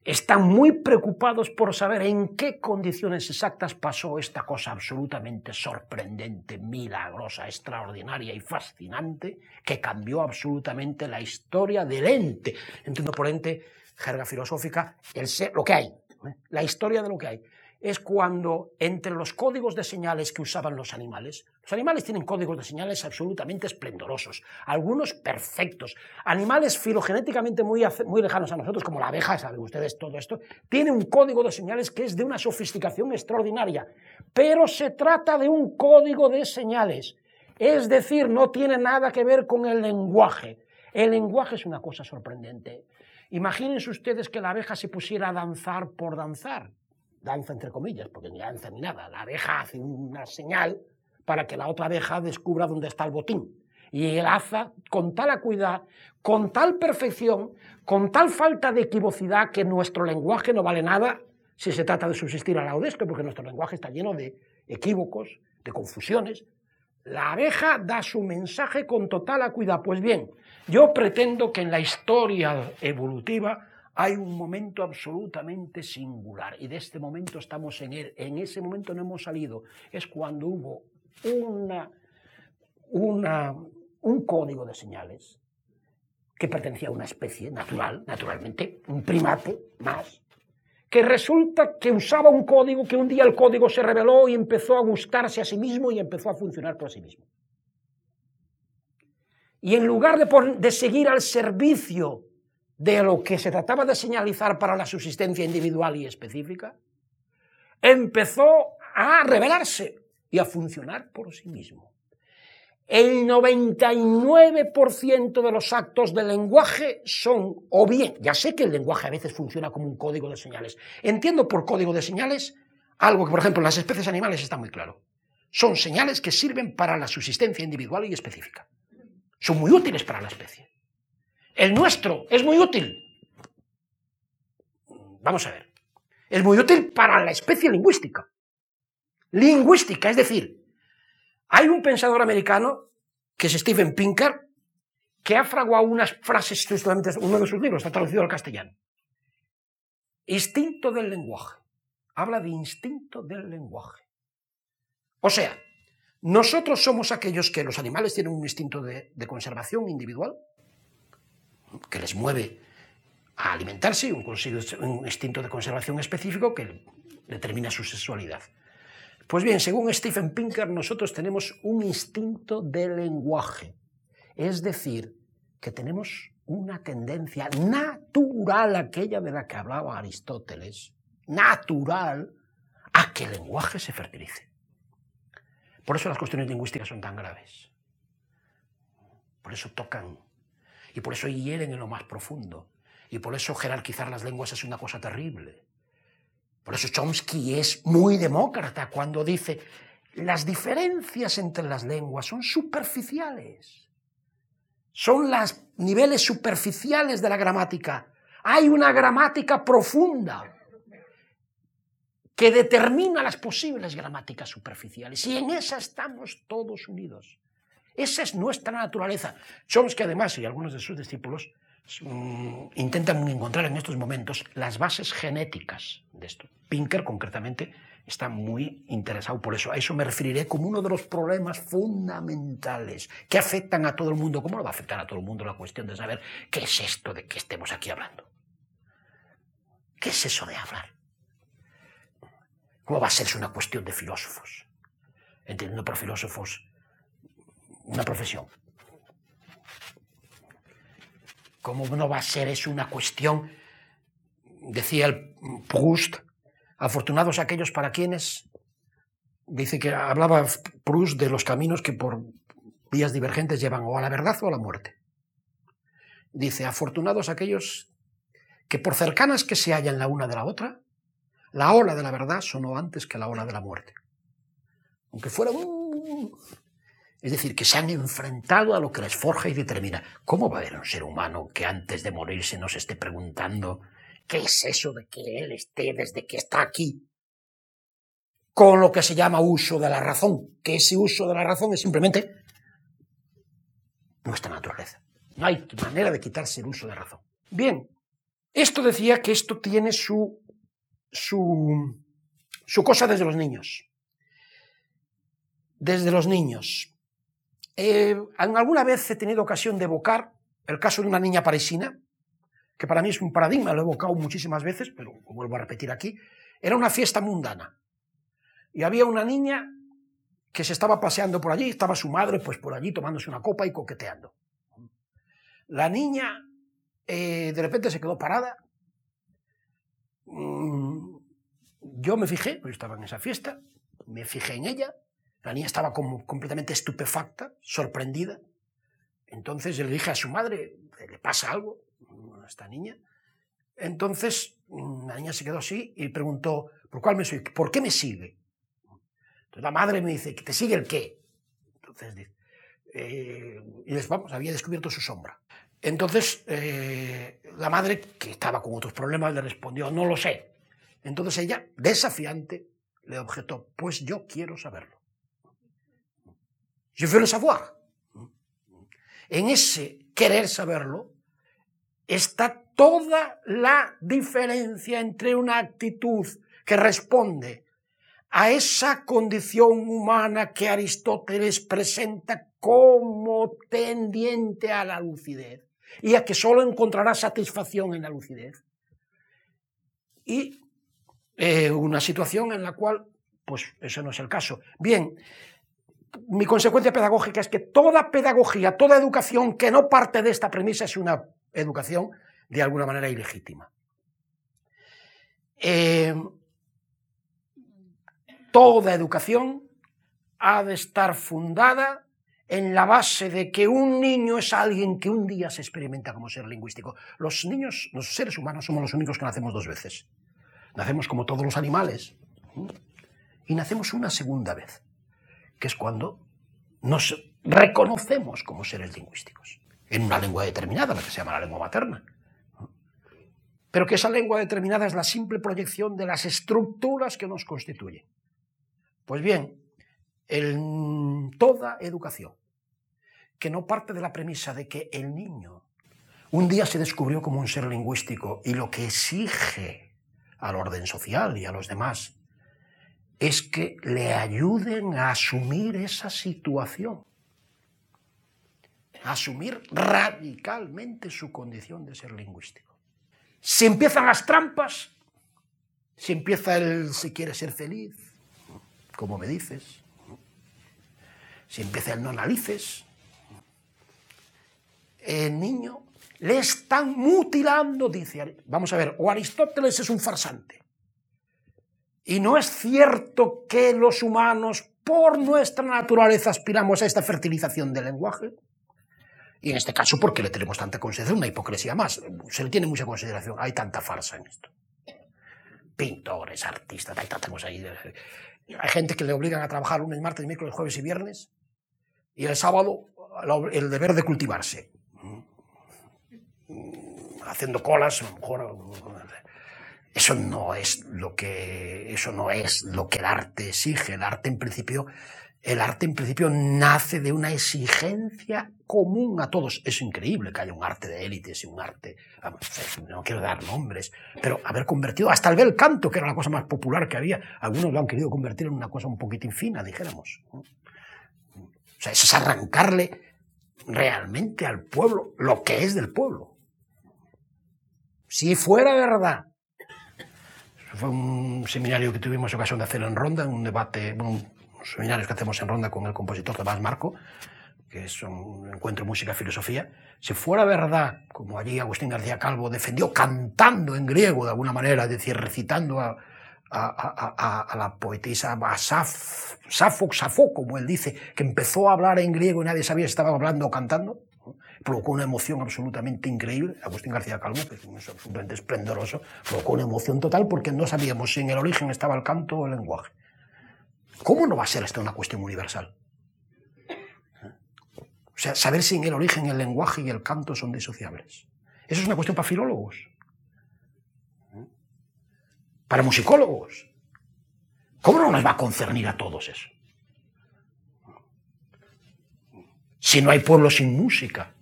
están muy preocupados por saber en qué condiciones exactas pasó esta cosa absolutamente sorprendente, milagrosa, extraordinaria y fascinante que cambió absolutamente la historia del ente. Entiendo por ente, jerga filosófica, el ser, lo que hay, ¿eh? la historia de lo que hay es cuando entre los códigos de señales que usaban los animales, los animales tienen códigos de señales absolutamente esplendorosos, algunos perfectos, animales filogenéticamente muy, muy lejanos a nosotros, como la abeja, saben ustedes todo esto, tiene un código de señales que es de una sofisticación extraordinaria, pero se trata de un código de señales, es decir, no tiene nada que ver con el lenguaje. El lenguaje es una cosa sorprendente. Imagínense ustedes que la abeja se pusiera a danzar por danzar danza entre comillas, porque ni danza ni nada. La abeja hace una señal para que la otra abeja descubra dónde está el botín. Y él hace con tal acuidad, con tal perfección, con tal falta de equivocidad que nuestro lenguaje no vale nada si se trata de subsistir al lado de esto, porque nuestro lenguaje está lleno de equívocos, de confusiones. La abeja da su mensaje con total acuidad. Pues bien, yo pretendo que en la historia evolutiva hay un momento absolutamente singular y de este momento estamos en él. En ese momento no hemos salido. Es cuando hubo una, una, un código de señales que pertenecía a una especie natural, naturalmente, un primate más, que resulta que usaba un código que un día el código se reveló y empezó a gustarse a sí mismo y empezó a funcionar por sí mismo. Y en lugar de, de seguir al servicio de lo que se trataba de señalizar para la subsistencia individual y específica, empezó a revelarse y a funcionar por sí mismo. El 99% de los actos del lenguaje son, o bien, ya sé que el lenguaje a veces funciona como un código de señales. Entiendo por código de señales algo que, por ejemplo, en las especies animales está muy claro. Son señales que sirven para la subsistencia individual y específica. Son muy útiles para la especie. El nuestro es muy útil. Vamos a ver. Es muy útil para la especie lingüística. Lingüística, es decir, hay un pensador americano, que es Stephen Pinker, que ha fraguado unas frases, uno de sus libros está traducido al castellano. Instinto del lenguaje. Habla de instinto del lenguaje. O sea, nosotros somos aquellos que los animales tienen un instinto de conservación individual, que les mueve a alimentarse, un, un instinto de conservación específico que determina su sexualidad. Pues bien, según Stephen Pinker, nosotros tenemos un instinto de lenguaje, es decir, que tenemos una tendencia natural, aquella de la que hablaba Aristóteles, natural, a que el lenguaje se fertilice. Por eso las cuestiones lingüísticas son tan graves. Por eso tocan y por eso hieren en lo más profundo. Y por eso jerarquizar las lenguas es una cosa terrible. Por eso Chomsky es muy demócrata cuando dice, las diferencias entre las lenguas son superficiales. Son los niveles superficiales de la gramática. Hay una gramática profunda que determina las posibles gramáticas superficiales. Y en esa estamos todos unidos. Esa es nuestra naturaleza. Chomsky, además, y algunos de sus discípulos, Mm, intentan encontrar en estos momentos las bases genéticas de esto. Pinker, concretamente, está muy interesado por eso. A eso me referiré como uno de los problemas fundamentales que afectan a todo el mundo. ¿Cómo lo va a afectar a todo el mundo la cuestión de saber qué es esto de que estemos aquí hablando? ¿Qué es eso de hablar? ¿Cómo va a ser una cuestión de filósofos? Entendiendo por filósofos una profesión, ¿Cómo no va a ser eso una cuestión? Decía el Proust, afortunados aquellos para quienes, dice que hablaba Proust de los caminos que por vías divergentes llevan o a la verdad o a la muerte. Dice, afortunados aquellos que por cercanas que se hallan la una de la otra, la ola de la verdad sonó antes que la ola de la muerte. Aunque fuera un es decir, que se han enfrentado a lo que les forja y determina. ¿Cómo va a haber un ser humano que antes de morirse nos esté preguntando qué es eso de que él esté desde que está aquí? Con lo que se llama uso de la razón, que ese uso de la razón es simplemente nuestra naturaleza. No hay manera de quitarse el uso de razón. Bien, esto decía que esto tiene su, su, su cosa desde los niños. Desde los niños. Eh, alguna vez he tenido ocasión de evocar el caso de una niña parisina, que para mí es un paradigma, lo he evocado muchísimas veces, pero lo vuelvo a repetir aquí. Era una fiesta mundana. Y había una niña que se estaba paseando por allí, estaba su madre pues por allí tomándose una copa y coqueteando. La niña eh, de repente se quedó parada. Mm, yo me fijé, pues estaba en esa fiesta, me fijé en ella, la niña estaba completamente estupefacta, sorprendida. Entonces le dije a su madre, ¿le pasa algo a esta niña? Entonces la niña se quedó así y preguntó, ¿por, cuál me sigue? ¿por qué me sigue? Entonces la madre me dice, ¿te sigue el qué? Entonces, eh, y les vamos, había descubierto su sombra. Entonces eh, la madre, que estaba con otros problemas, le respondió, no lo sé. Entonces ella, desafiante, le objetó, pues yo quiero saberlo. Je veux le savoir. En ese querer saberlo está toda la diferencia entre una actitud que responde a esa condición humana que Aristóteles presenta como tendiente a la lucidez y a que solo encontrará satisfacción en la lucidez. Y eh, una situación en la cual, pues ese no es el caso. Bien, mi consecuencia pedagógica es que toda pedagogía, toda educación que no parte de esta premisa es una educación de alguna manera ilegítima. Eh, toda educación ha de estar fundada en la base de que un niño es alguien que un día se experimenta como ser lingüístico. Los niños, los seres humanos, somos los únicos que nacemos dos veces. Nacemos como todos los animales y nacemos una segunda vez que es cuando nos reconocemos como seres lingüísticos, en una lengua determinada, la que se llama la lengua materna. Pero que esa lengua determinada es la simple proyección de las estructuras que nos constituyen. Pues bien, en toda educación que no parte de la premisa de que el niño un día se descubrió como un ser lingüístico y lo que exige al orden social y a los demás es que le ayuden a asumir esa situación, a asumir radicalmente su condición de ser lingüístico. Si empiezan las trampas, si empieza el si quiere ser feliz, como me dices, si empieza el no analices, el niño le están mutilando, dice. Vamos a ver, o Aristóteles es un farsante, y no es cierto que los humanos, por nuestra naturaleza, aspiramos a esta fertilización del lenguaje. Y en este caso, porque le tenemos tanta consideración, una hipocresía más. Se le tiene mucha consideración. Hay tanta farsa en esto. Pintores, artistas, hay ahí. Hay gente que le obligan a trabajar lunes, martes, miércoles, jueves y viernes. Y el sábado, el deber de cultivarse. Haciendo colas, a lo mejor. Eso no es lo que, eso no es lo que el arte exige. El arte, en principio, el arte en principio nace de una exigencia común a todos. Es increíble que haya un arte de élites y un arte, no quiero dar nombres, pero haber convertido hasta el bel canto, que era la cosa más popular que había, algunos lo han querido convertir en una cosa un poquitín fina, dijéramos. O sea, eso es arrancarle realmente al pueblo lo que es del pueblo. Si fuera verdad, fue un seminario que tuvimos ocasión de hacer en Ronda, un debate, seminarios que hacemos en Ronda con el compositor Tomás Marco, que es un encuentro música-filosofía, si fuera verdad, como allí Agustín García Calvo defendió cantando en griego de alguna manera, es decir, recitando a, la poetisa Saf, Safo, Safo, como él dice, que empezó a hablar en griego y nadie sabía si estaba hablando o cantando, provocó una emoción absolutamente increíble. Agustín García Calvo, que es absolutamente esplendoroso, provocó una emoción total porque no sabíamos si en el origen estaba el canto o el lenguaje. ¿Cómo no va a ser esto una cuestión universal? O sea, saber si en el origen el lenguaje y el canto son disociables. Eso es una cuestión para filólogos, para musicólogos. ¿Cómo no nos va a concernir a todos eso? Si no hay pueblo sin música,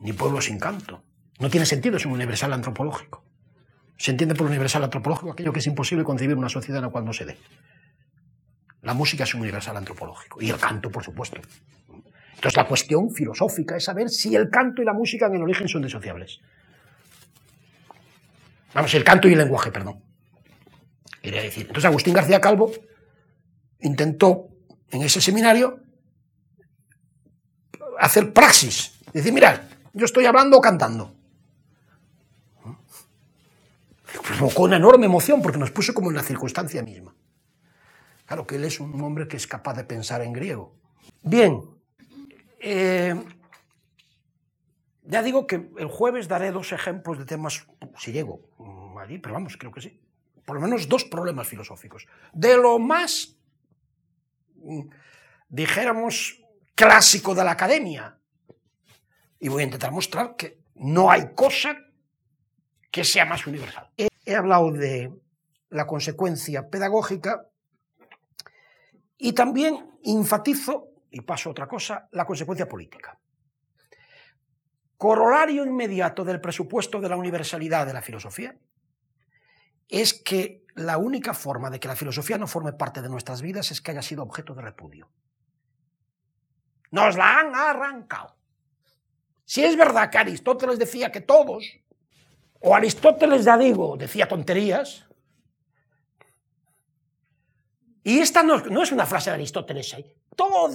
ni pueblo sin canto. No tiene sentido, es un universal antropológico. Se entiende por universal antropológico aquello que es imposible concebir una sociedad en la cual no se dé. La música es un universal antropológico y el canto, por supuesto. Entonces la cuestión filosófica es saber si el canto y la música en el origen son disociables. Vamos, el canto y el lenguaje, perdón. Quería decir. Entonces Agustín García Calvo intentó en ese seminario hacer praxis. Decir, mirad, yo estoy hablando o cantando. Provocó una enorme emoción porque nos puso como en la circunstancia misma. Claro que él es un hombre que es capaz de pensar en griego. Bien, eh, ya digo que el jueves daré dos ejemplos de temas, si llego allí, pero vamos, creo que sí. Por lo menos dos problemas filosóficos. De lo más, dijéramos, clásico de la academia. Y voy a intentar mostrar que no hay cosa que sea más universal. he hablado de la consecuencia pedagógica y también enfatizo, y paso a otra cosa, la consecuencia política. Corolario inmediato del presupuesto de la universalidad de la filosofía es que la única forma de que la filosofía no forme parte de nuestras vidas es que haya sido objeto de repudio. Nos la han arrancado. Si es verdad que Aristóteles decía que todos, o Aristóteles, ya digo, decía tonterías, y esta no, es una frase de Aristóteles, ¿eh? todo,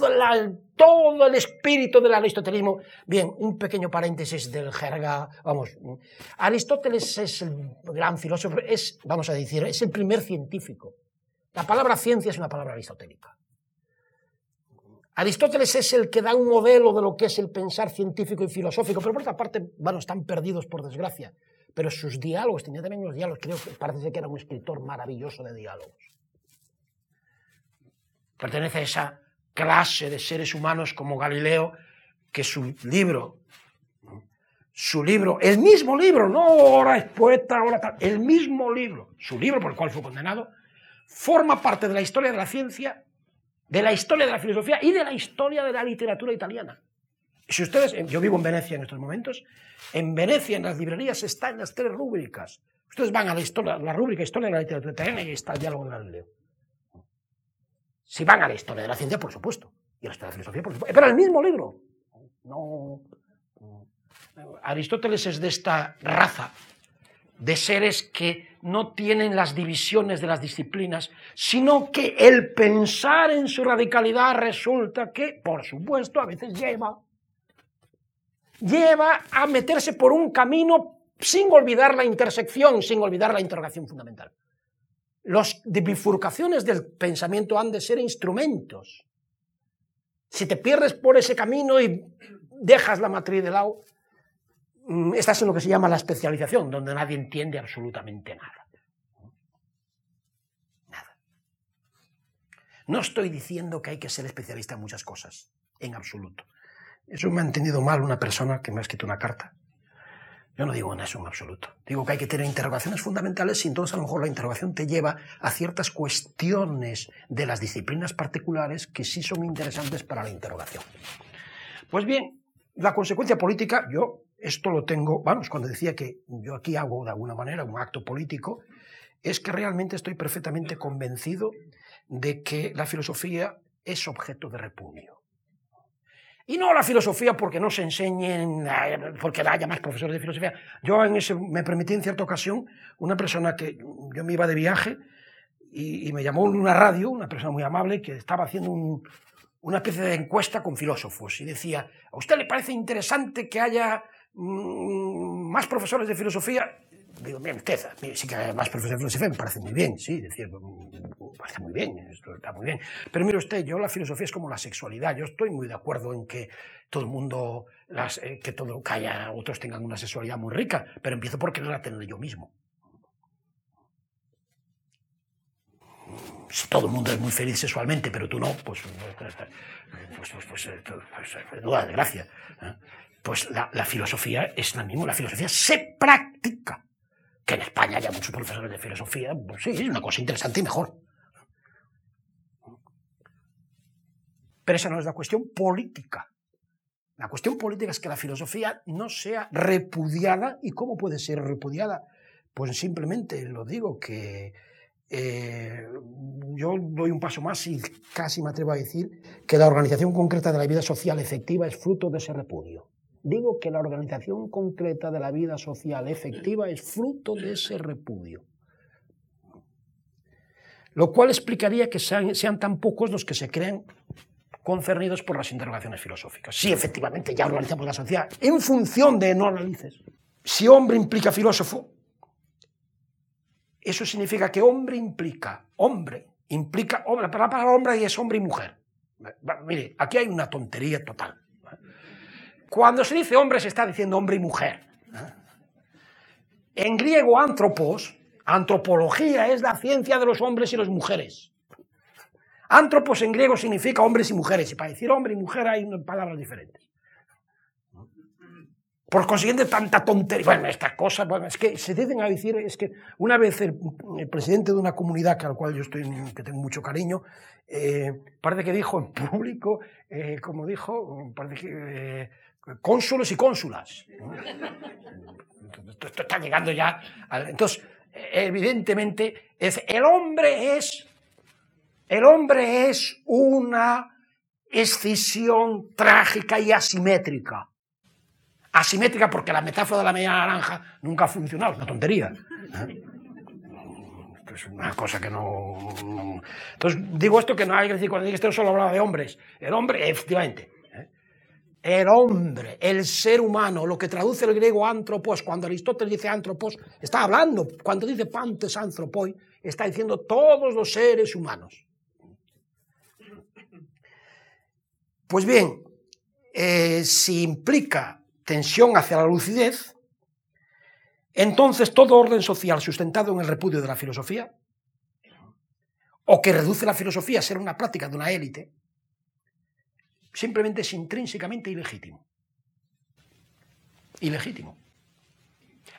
todo el espíritu del aristotelismo. Bien, un pequeño paréntesis del jerga, vamos, Aristóteles es el gran filósofo, es, vamos a decir, es el primer científico. La palabra ciencia es una palabra aristotélica. Aristóteles es el que da un modelo de lo que es el pensar científico y filosófico, pero por otra parte, bueno, están perdidos por desgracia. Pero sus diálogos, tenía también unos diálogos, creo que parece que era un escritor maravilloso de diálogos pertenece a esa clase de seres humanos como Galileo, que su libro, su libro, el mismo libro, no ahora es poeta, ahora tal, el mismo libro, su libro por el cual fue condenado, forma parte de la historia de la ciencia, de la historia de la filosofía y de la historia de la literatura italiana. Si ustedes, yo vivo en Venecia en estos momentos, en Venecia en las librerías está en las tres rúbricas. Ustedes van a la, historia, la rúbrica Historia de la literatura italiana y está el diálogo de Galileo. Si van a la historia de la ciencia, por supuesto. Y a la historia de la filosofía, por supuesto. Pero el mismo libro. No. Aristóteles es de esta raza de seres que no tienen las divisiones de las disciplinas, sino que el pensar en su radicalidad resulta que, por supuesto, a veces lleva, lleva a meterse por un camino sin olvidar la intersección, sin olvidar la interrogación fundamental. Las bifurcaciones del pensamiento han de ser instrumentos. Si te pierdes por ese camino y dejas la matriz de lado, estás en lo que se llama la especialización, donde nadie entiende absolutamente nada. Nada. No estoy diciendo que hay que ser especialista en muchas cosas, en absoluto. Eso me ha entendido mal una persona que me ha escrito una carta yo no digo en eso en absoluto. Digo que hay que tener interrogaciones fundamentales y entonces a lo mejor la interrogación te lleva a ciertas cuestiones de las disciplinas particulares que sí son interesantes para la interrogación. Pues bien, la consecuencia política, yo esto lo tengo, vamos, cuando decía que yo aquí hago de alguna manera un acto político, es que realmente estoy perfectamente convencido de que la filosofía es objeto de repudio. Y no la filosofía porque no se enseñen, porque haya más profesores de filosofía. Yo en ese, me permití en cierta ocasión una persona que yo me iba de viaje y, me llamó en una radio, una persona muy amable, que estaba haciendo una especie de encuesta con filósofos y decía, ¿a usted le parece interesante que haya más profesores de filosofía? Digo, bien, usted, sí que hay más profesores de filosofía, me parece muy bien, sí, decir, está muy bien, esto está muy bien. Pero mire usted, yo la filosofía es como la sexualidad. Yo estoy muy de acuerdo en que todo el mundo, las, eh, que todo, haya, otros tengan una sexualidad muy rica, pero empiezo por quererla tener yo mismo. Si todo el mundo es muy feliz sexualmente, pero tú no, pues, pues, pues, pues, pues, eh, pues no da de gracia. Pues la, la filosofía es la misma, la filosofía se practica. Que en España haya muchos profesores de filosofía, pues sí, es una cosa interesante y mejor. Pero esa no es la cuestión política. La cuestión política es que la filosofía no sea repudiada. ¿Y cómo puede ser repudiada? Pues simplemente lo digo que eh, yo doy un paso más y casi me atrevo a decir que la organización concreta de la vida social efectiva es fruto de ese repudio. Digo que la organización concreta de la vida social efectiva es fruto de ese repudio. Lo cual explicaría que sean, tan pocos los que se creen concernidos por las interrogaciones filosóficas. Si efectivamente ya organizamos la sociedad en función de no analices. Si hombre implica filósofo, eso significa que hombre implica, hombre, implica, hombre, la palabra hombre es hombre y mujer. Mire, aquí hay una tontería total. Cuando se dice hombre se está diciendo hombre y mujer. En griego antropos, antropología es la ciencia de los hombres y las mujeres. Antropos en griego significa hombres y mujeres, y para decir hombre y mujer hay palabras diferentes. Por consiguiente, tanta tontería. Bueno, esta cosa, bueno, es que se dicen a decir, es que una vez el, presidente de una comunidad que al cual yo estoy, que tengo mucho cariño, eh, parece que dijo en público, eh, como dijo, parece que eh, cónsules y cónsulas. Esto, está llegando ya. entonces, evidentemente, es, el hombre es el hombre es una escisión trágica y asimétrica. Asimétrica porque la metáfora de la media naranja nunca ha funcionado, es una tontería. ¿eh? Esto es una cosa que no, Entonces, digo esto que no hay que decir cuando digo esto solo hablaba de hombres. El hombre, efectivamente. El hombre, el ser humano, lo que traduce el griego antropos, cuando Aristóteles dice antropos, está hablando, cuando dice pantes anthropoi, está diciendo todos los seres humanos. Pues bien, eh, si implica tensión hacia la lucidez, entonces todo orden social sustentado en el repudio de la filosofía, o que reduce la filosofía a ser una práctica de una élite, simplemente es intrínsecamente ilegítimo. Ilegítimo.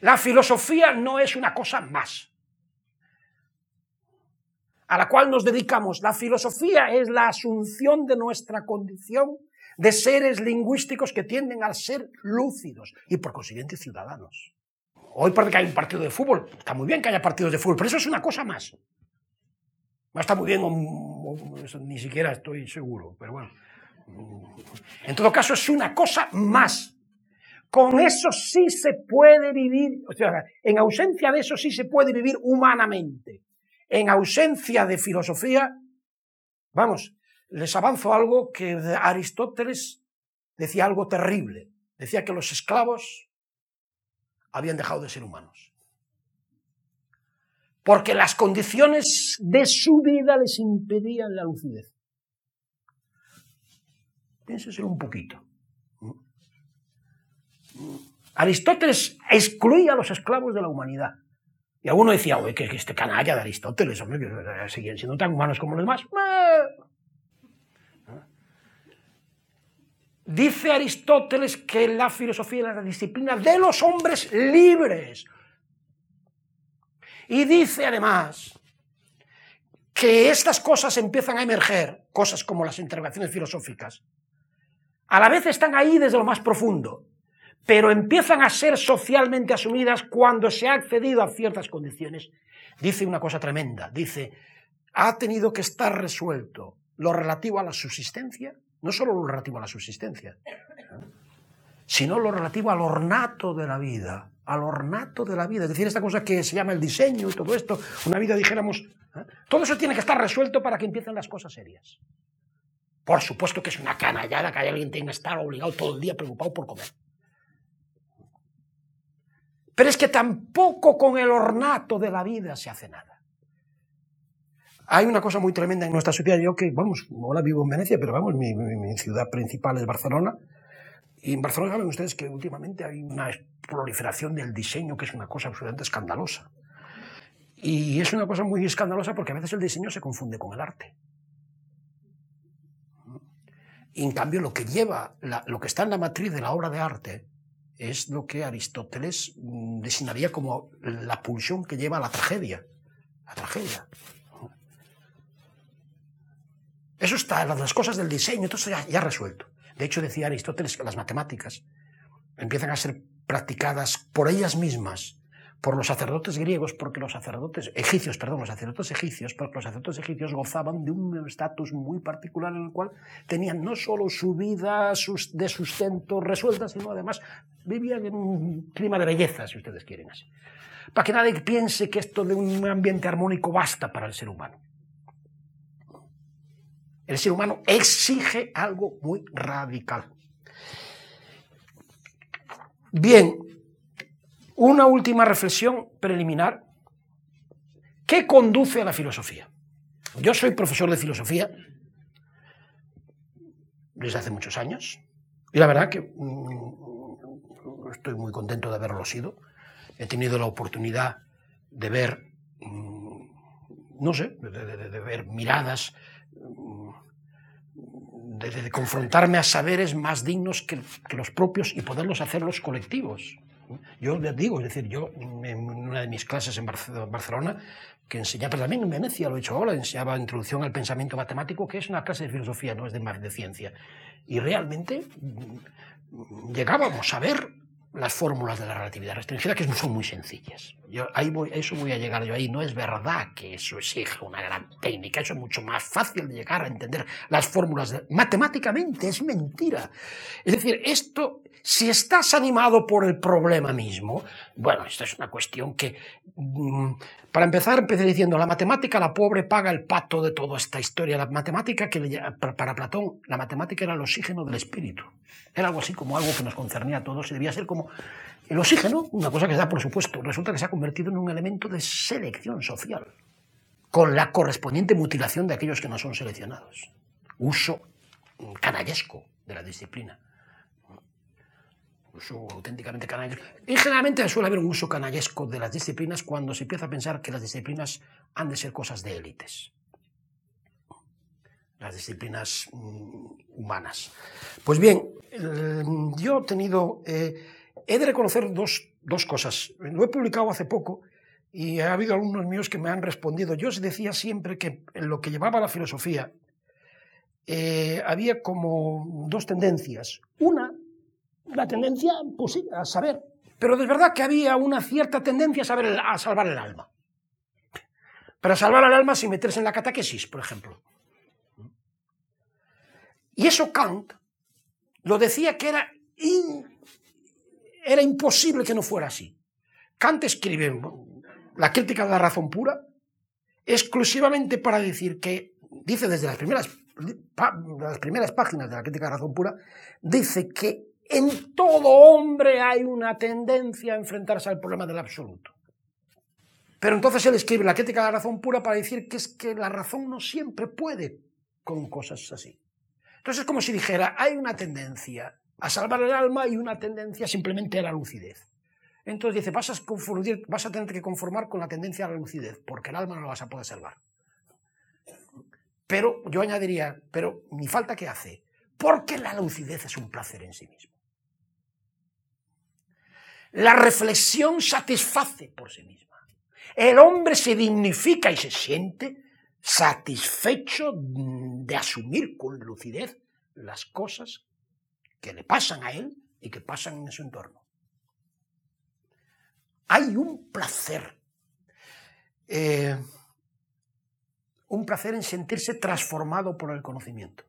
La filosofía no es una cosa más a la cual nos dedicamos. La filosofía es la asunción de nuestra condición de seres lingüísticos que tienden a ser lúcidos y por consiguiente ciudadanos. Hoy parece que hay un partido de fútbol, está muy bien que haya partidos de fútbol, pero eso es una cosa más. No está muy bien, ni siquiera estoy seguro, pero bueno. En todo caso, es una cosa más. Con eso sí se puede vivir, o sea, en ausencia de eso sí se puede vivir humanamente en ausencia de filosofía, vamos, les avanzo algo que Aristóteles decía algo terrible. Decía que los esclavos habían dejado de ser humanos. Porque las condiciones de su vida les impedían la lucidez. Piénseselo un poquito. Aristóteles excluía a los esclavos de la humanidad. Y alguno decía, oye, que, este canalla de Aristóteles, hombre, que siguen siendo tan humanos como los demás. Dice Aristóteles que la filosofía es la disciplina de los hombres libres. Y dice además que estas cosas empiezan a emerger, cosas como las interrogaciones filosóficas, a la vez están ahí desde lo más profundo, pero empiezan a ser socialmente asumidas cuando se ha accedido a ciertas condiciones. Dice una cosa tremenda, dice, ha tenido que estar resuelto lo relativo a la subsistencia, no solo lo relativo a la subsistencia, sino lo relativo al ornato de la vida, al ornato de la vida, es decir, esta cosa que se llama el diseño y todo esto, una vida, dijéramos, ¿eh? todo eso tiene que estar resuelto para que empiecen las cosas serias. Por supuesto que es una canallada que alguien tenga que estar obligado todo el día preocupado por comer. Pero es que tampoco con el ornato de la vida se hace nada. Hay una cosa muy tremenda en nuestra sociedad. Yo que, vamos, ahora vivo en Venecia, pero vamos, mi, ciudad principal es Barcelona. Y en Barcelona saben ustedes que últimamente hay una proliferación del diseño que es una cosa absolutamente escandalosa. Y es una cosa muy escandalosa porque a veces el diseño se confunde con el arte. En cambio, lo que lleva, lo que está en la matriz de la obra de arte, es lo que Aristóteles mm, designaría como la pulsión que lleva a la tragedia. La tragedia. Eso está, las cosas del diseño, todo eso ya, ya resuelto. De hecho, decía Aristóteles que las matemáticas empiezan a ser practicadas por ellas mismas por los sacerdotes griegos, porque los sacerdotes egipcios, perdón, los sacerdotes egipcios, porque los sacerdotes egipcios gozaban de un estatus muy particular en el cual tenían no solo su vida de sustento resuelta, sino además vivían en un clima de belleza, si ustedes quieren así. Para que nadie piense que esto de un ambiente armónico basta para el ser humano. El ser humano exige algo muy radical. Bien, una última reflexión preliminar. ¿Qué conduce a la filosofía? Yo soy profesor de filosofía desde hace muchos años y la verdad que mm, estoy muy contento de haberlo sido. He tenido la oportunidad de ver, mm, no sé, de, ver miradas, mm, de, confrontarme a saberes más dignos que, que los propios y poderlos hacer los colectivos. Yo les digo, es decir, yo en una de mis clases en Barcelona, que enseñaba, también en Venecia lo he hecho ahora, enseñaba Introducción al Pensamiento Matemático, que es una clase de filosofía, no es de, de ciencia. Y realmente mm, llegábamos a ver las fórmulas de la relatividad restringida, que son muy sencillas. Yo ahí voy, eso voy a llegar yo ahí. No es verdad que eso exige una gran técnica, eso es mucho más fácil de llegar a entender las fórmulas. Matemáticamente es mentira. Es decir, esto si estás animado por el problema mismo, bueno, esto es una cuestión que, mm, para empezar, empecé diciendo, la matemática, la pobre, paga el pato de toda esta historia. La matemática, que para Platón, la matemática era el oxígeno del espíritu. Era algo así como algo que nos concernía a todos y debía ser como el oxígeno, una cosa que da por supuesto, resulta que se ha convertido en un elemento de selección social, con la correspondiente mutilación de aquellos que no son seleccionados. Uso canallesco de la disciplina uso auténticamente canallesco. Y generalmente suele haber un uso canallesco de las disciplinas cuando se empieza a pensar que las disciplinas han de ser cosas de élites. Las disciplinas mm, humanas. Pues bien, yo he tenido. Eh, he de reconocer dos, dos cosas. Lo he publicado hace poco y ha habido algunos míos que me han respondido. Yo os decía siempre que en lo que llevaba la filosofía eh, había como dos tendencias. Una la tendencia, pues sí, a saber. Pero es verdad que había una cierta tendencia a, saber, a salvar el alma. Para salvar el alma sin meterse en la catequesis, por ejemplo. Y eso Kant lo decía que era, era imposible que no fuera así. Kant escribe la crítica de la razón pura exclusivamente para decir que, dice desde las primeras, las primeras páginas de la crítica de la razón pura, dice que en todo hombre hay una tendencia a enfrentarse al problema del absoluto. Pero entonces él escribe la crítica de la razón pura para decir que es que la razón no siempre puede con cosas así. Entonces es como si dijera, hay una tendencia a salvar el alma y una tendencia simplemente a la lucidez. Entonces dice, vas a, vas a tener que conformar con la tendencia a la lucidez, porque el alma no la vas a poder salvar. Pero yo añadiría, pero ni falta que hace, porque la lucidez es un placer en sí mismo. La reflexión satisface por sí misma. El hombre se dignifica y se siente satisfecho de asumir con lucidez las cosas que le pasan a él y que pasan en su entorno. Hay un placer, eh, un placer en sentirse transformado por el conocimiento.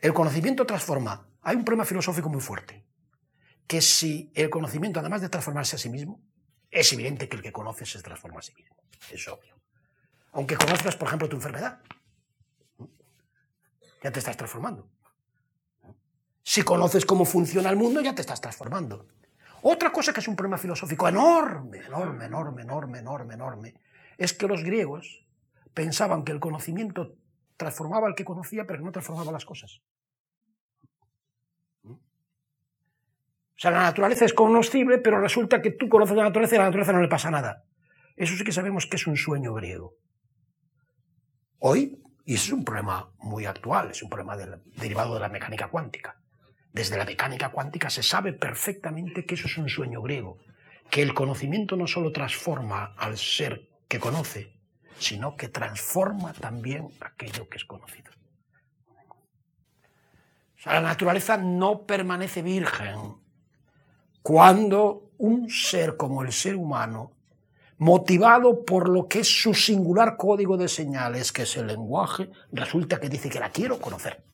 El conocimiento transforma. Hay un problema filosófico muy fuerte, que si el conocimiento, además de transformarse a sí mismo, es evidente que el que conoce se transforma a sí mismo. Es obvio. Aunque conozcas, por ejemplo, tu enfermedad, ya te estás transformando. Si conoces cómo funciona el mundo, ya te estás transformando. Otra cosa que es un problema filosófico enorme, enorme, enorme, enorme, enorme, enorme, es que los griegos pensaban que el conocimiento transformaba al que conocía, pero no transformaba las cosas. O sea, la naturaleza es conocible, pero resulta que tú conoces la naturaleza y a la naturaleza no le pasa nada. Eso sí que sabemos que es un sueño griego. Hoy, y eso es un problema muy actual, es un problema derivado de la mecánica cuántica. Desde la mecánica cuántica se sabe perfectamente que eso es un sueño griego, que el conocimiento no solo transforma al ser que conoce, sino que transforma también aquello que es conocido. la naturaleza no permanece virgen cuando un ser como el ser humano, motivado por lo que es su singular código de señales, que es el lenguaje, resulta que dice que la quiero conocer.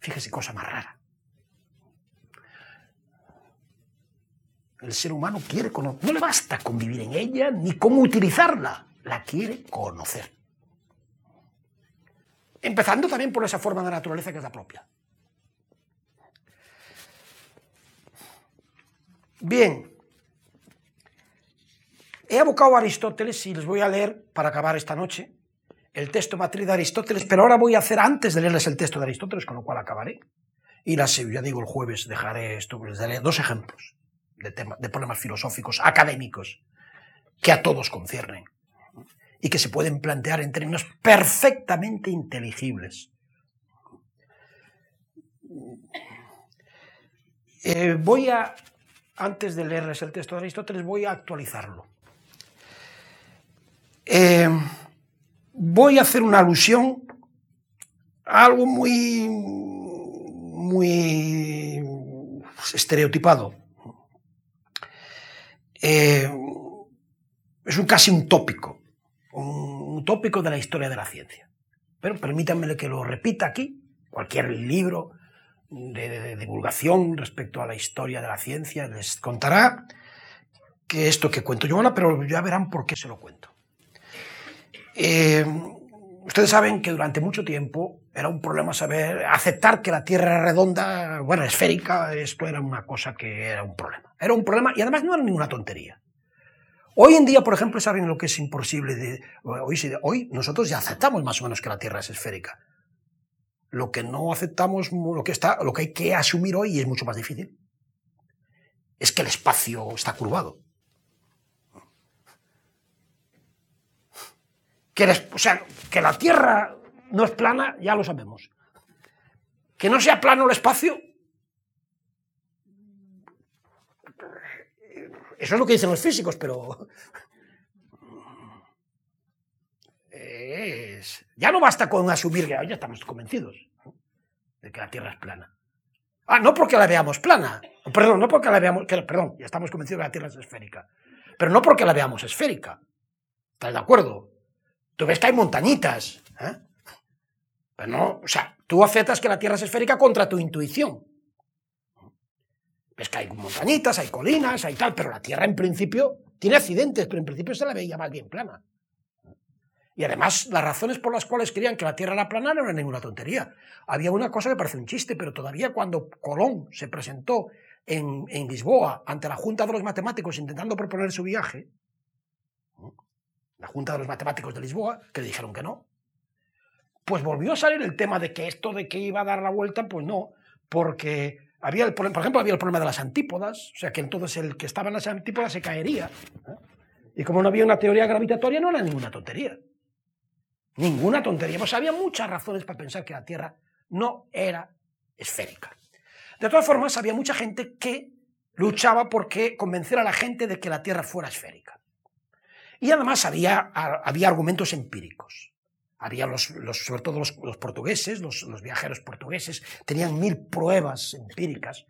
Fíjese cosa más rara. El ser humano quiere conocer. No le basta convivir en ella ni cómo utilizarla. La quiere conocer. Empezando también por esa forma de naturaleza que es la propia. Bien. He abocado a Aristóteles y les voy a leer, para acabar esta noche, el texto matriz de Aristóteles, pero ahora voy a hacer antes de leerles el texto de Aristóteles, con lo cual acabaré. Y la, ya digo, el jueves dejaré esto, les daré dos ejemplos de, problemas filosóficos, académicos, que a todos conciernen y que se pueden plantear en términos perfectamente inteligibles. Eh, voy a, antes de leerles el texto de Aristóteles, voy a actualizarlo. Eh, voy a hacer una alusión a algo muy, muy estereotipado, eh, es un casi un tópico, un tópico de la historia de la ciencia. Pero permítanme que lo repita aquí, cualquier libro de, divulgación respecto a la historia de la ciencia les contará que esto que cuento yo ahora, pero ya verán por qué se lo cuento. Eh, ustedes saben que durante mucho tiempo era un problema saber aceptar que la Tierra era redonda, bueno, esférica, esto era una cosa que era un problema. Era un problema y además no era ninguna tontería. Hoy en día, por ejemplo, saben lo que es imposible de hoy, hoy nosotros ya aceptamos más o menos que la Tierra es esférica. Lo que no aceptamos, lo que está, lo que hay que asumir hoy y es mucho más difícil, es que el espacio está curvado. Que, o sea, que la Tierra no es plana, ya lo sabemos. Que no sea plano el espacio, eso es lo que dicen los físicos, pero ya no basta con asumir que ya estamos convencidos de que la Tierra es plana. Ah, no porque la veamos plana, perdón, no porque la veamos, perdón, ya estamos convencidos de que la Tierra es esférica, pero no porque la veamos esférica. ¿Estás de acuerdo? Tú ves que hay montañitas, ¿eh? Pero no, o sea, tú aceptas que la Tierra es esférica contra tu intuición. Ves que hay montañitas, hay colinas, hay tal, pero la Tierra en principio tiene accidentes, pero en principio se la veía más bien plana. Y además, las razones por las cuales creían que la Tierra era plana no era ninguna tontería. Había una cosa que parece un chiste, pero todavía cuando Colón se presentó en, en Lisboa ante la Junta de los Matemáticos intentando proponer su viaje, la Junta de los Matemáticos de Lisboa, que le dijeron que no, pues volvió a salir el tema de que esto de que iba a dar la vuelta, pues no, porque había el, por ejemplo, había el problema de las antípodas, o sea que entonces el que estaba en las antípodas se caería. Y como no había una teoría gravitatoria, no era ninguna tontería. Ninguna tontería. Pues había muchas razones para pensar que la Tierra no era esférica. De todas formas, había mucha gente que luchaba por convencer a la gente de que la Tierra fuera esférica. Y además había, había argumentos empíricos. Había los, sobre todo los, portugueses, los, viajeros portugueses, tenían mil pruebas empíricas.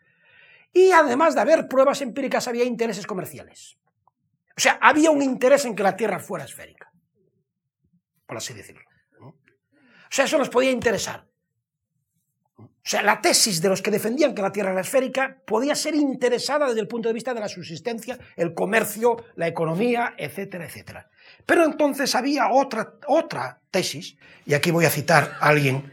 Y además de haber pruebas empíricas, había intereses comerciales. O sea, había un interés en que la Tierra fuera esférica, por así decirlo. O sea, eso nos podía interesar. O sea, la tesis de los que defendían que la Tierra era esférica podía ser interesada desde el punto de vista de la subsistencia, el comercio, la economía, etcétera, etcétera. Pero entonces había otra, otra tesis, y aquí voy a citar a alguien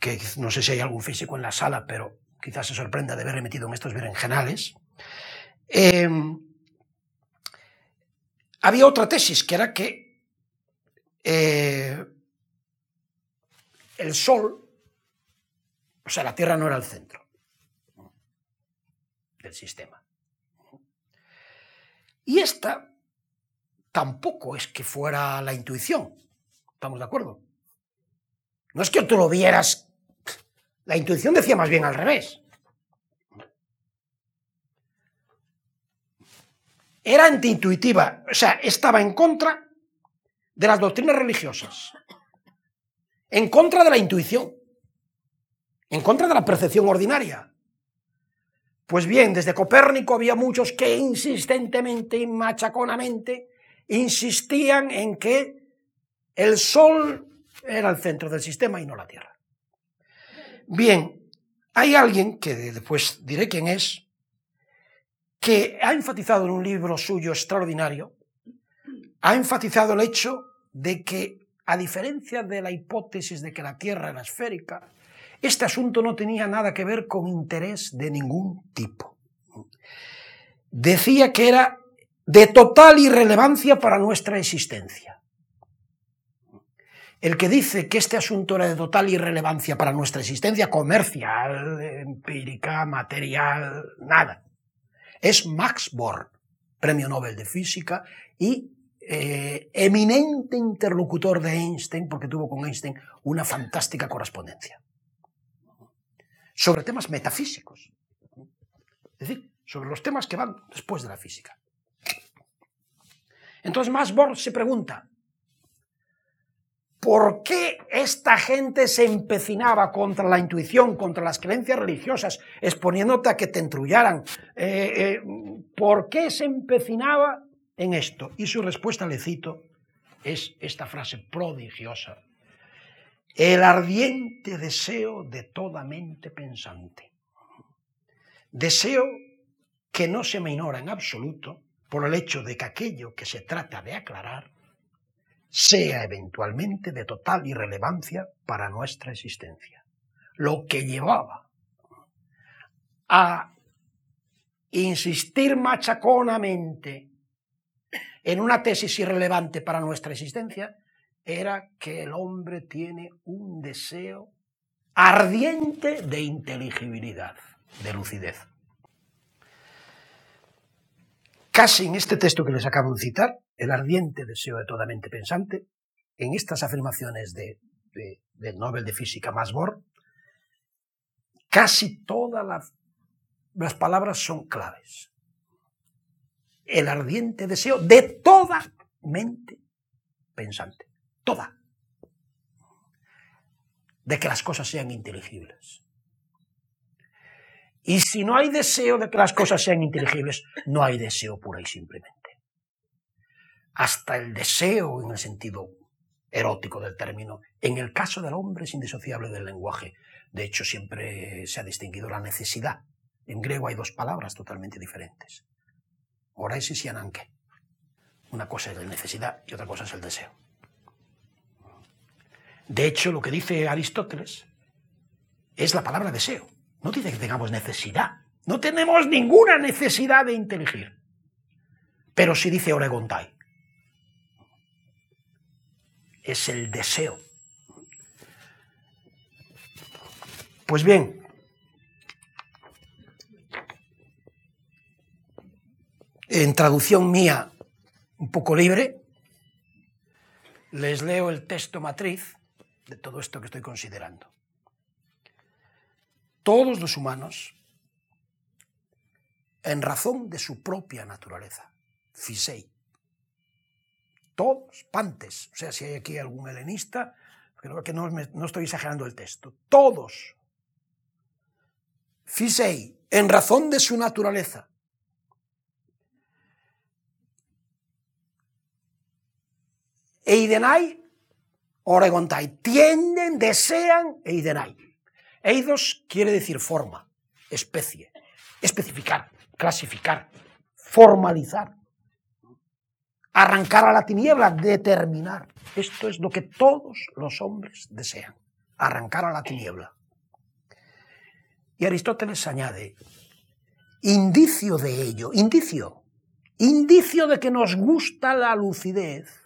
que no sé si hay algún físico en la sala, pero quizás se sorprenda de haberme metido en estos berenjenales. Eh, había otra tesis que era que eh, el Sol o sea, la Tierra no era el centro del sistema. Y esta tampoco es que fuera la intuición. ¿Estamos de acuerdo? No es que tú lo vieras. La intuición decía más bien al revés. Era antiintuitiva, o sea, estaba en contra de las doctrinas religiosas, en contra de la intuición en contra de la percepción ordinaria. Pues bien, desde Copérnico había muchos que insistentemente y machaconamente insistían en que el Sol era el centro del sistema y no la Tierra. Bien, hay alguien, que después diré quién es, que ha enfatizado en un libro suyo extraordinario, ha enfatizado el hecho de que, a diferencia de la hipótesis de que la Tierra era esférica, este asunto no tenía nada que ver con interés de ningún tipo. Decía que era de total irrelevancia para nuestra existencia. El que dice que este asunto era de total irrelevancia para nuestra existencia comercial, empírica, material, nada, es Max Born, premio Nobel de Física y eh, eminente interlocutor de Einstein, porque tuvo con Einstein una fantástica correspondencia sobre temas metafísicos. Es decir, sobre los temas que van después de la física. Entonces Masborg se pregunta, ¿por qué esta gente se empecinaba contra la intuición, contra las creencias religiosas, exponiéndote a que te entrullaran? Eh, eh, ¿Por qué se empecinaba en esto? Y su respuesta, le cito, es esta frase prodigiosa el ardiente deseo de toda mente pensante. Deseo que no se me ignora en absoluto por el hecho de que aquello que se trata de aclarar sea eventualmente de total irrelevancia para nuestra existencia. Lo que llevaba a insistir machaconamente en una tesis irrelevante para nuestra existencia era que el hombre tiene un deseo ardiente de inteligibilidad, de lucidez. Casi en este texto que les acabo de citar, el ardiente deseo de toda mente pensante, en estas afirmaciones de, del Nobel de Física Masbor, casi todas las palabras son claves. El ardiente deseo de toda mente pensante toda, de que las cosas sean inteligibles. Y si no hay deseo de que las cosas sean inteligibles, no hay deseo pura y simplemente. Hasta el deseo en el sentido erótico del término, en el caso del hombre es indisociable del lenguaje. De hecho, siempre se ha distinguido la necesidad. En griego hay dos palabras totalmente diferentes. Oresis y ananke. Una cosa es la necesidad y otra cosa es el deseo. De hecho, lo que dice Aristóteles es la palabra deseo. No dice que tengamos necesidad. No tenemos ninguna necesidad de inteligir. Pero sí dice Oregontai. Es el deseo. Pues bien, en traducción mía un poco libre, les leo el texto matriz de todo esto que estoy considerando. Todos los humanos, en razón de su propia naturaleza, fisei, todos, pantes, o sea, si hay aquí algún helenista, creo que no, no estoy exagerando el texto, todos, fisei, en razón de su naturaleza, Eidenai, Oregontai, tienden, desean, Eidenai. Eidos quiere decir forma, especie, especificar, clasificar, formalizar, arrancar a la tiniebla, determinar. Esto es lo que todos los hombres desean, arrancar a la tiniebla. Y Aristóteles añade, indicio de ello, indicio, indicio de que nos gusta la lucidez,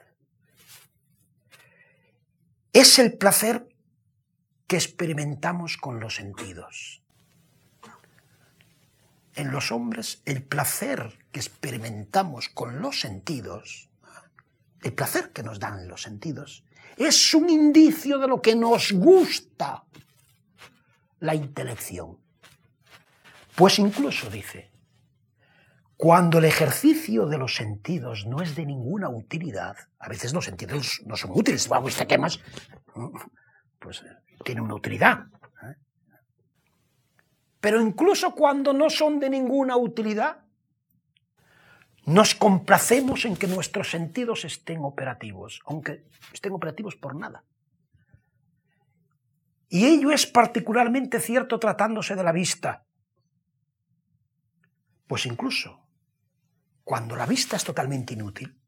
es el placer que experimentamos con los sentidos. En los hombres, el placer que experimentamos con los sentidos, el placer que nos dan los sentidos, es un indicio de lo que nos gusta la intelección. Pues incluso dice, cuando el ejercicio de los sentidos no es de ninguna utilidad, a veces los sentidos no son útiles, vamos, este más, pues tiene una utilidad. ¿eh? Pero incluso cuando no son de ninguna utilidad, nos complacemos en que nuestros sentidos estén operativos, aunque estén operativos por nada. Y ello es particularmente cierto tratándose de la vista. Pues incluso cuando la vista es totalmente inútil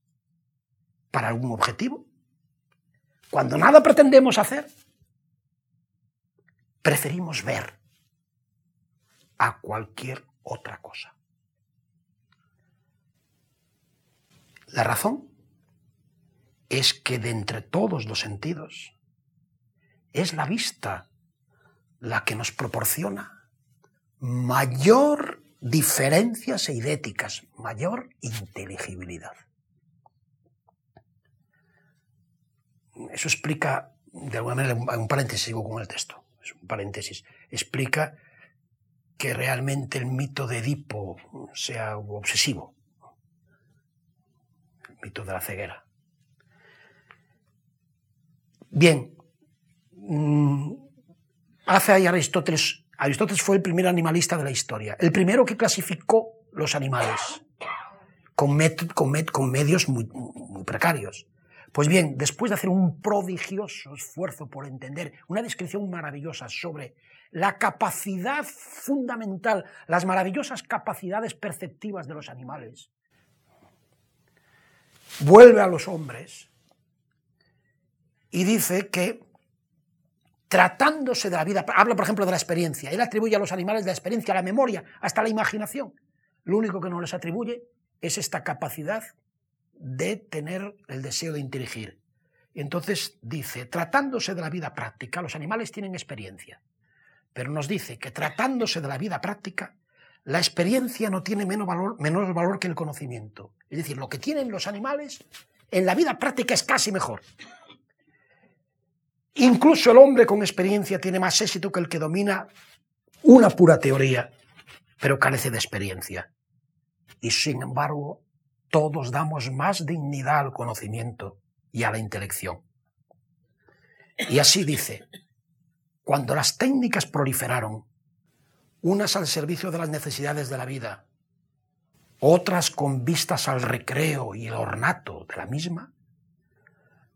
para algún objetivo, cuando nada pretendemos hacer, preferimos ver a cualquier otra cosa. La razón es que de entre todos los sentidos es la vista la que nos proporciona mayor diferencias eidéticas, mayor inteligibilidad. Eso explica, de alguna manera, un paréntesis, sigo con el texto, es un paréntesis, explica que realmente el mito de Edipo sea obsesivo, el mito de la ceguera. Bien, mm, hace ahí Aristóteles Aristóteles fue el primer animalista de la historia, el primero que clasificó los animales con, medios muy, precarios. Pues bien, después de hacer un prodigioso esfuerzo por entender una descripción maravillosa sobre la capacidad fundamental, las maravillosas capacidades perceptivas de los animales, vuelve a los hombres y dice que tratándose de la vida, habla por ejemplo de la experiencia, él atribuye a los animales la experiencia, la memoria, hasta la imaginación. Lo único que no les atribuye es esta capacidad de tener el deseo de inteligir. Entonces dice, tratándose de la vida práctica, los animales tienen experiencia, pero nos dice que tratándose de la vida práctica, la experiencia no tiene menos valor, menos valor que el conocimiento. Es decir, lo que tienen los animales en la vida práctica es casi mejor. Incluso el hombre con experiencia tiene más éxito que el que domina una pura teoría, pero carece de experiencia. Y sin embargo, todos damos más dignidad al conocimiento y a la intelección. Y así dice, cuando las técnicas proliferaron, unas al servicio de las necesidades de la vida, otras con vistas al recreo y el ornato de la misma,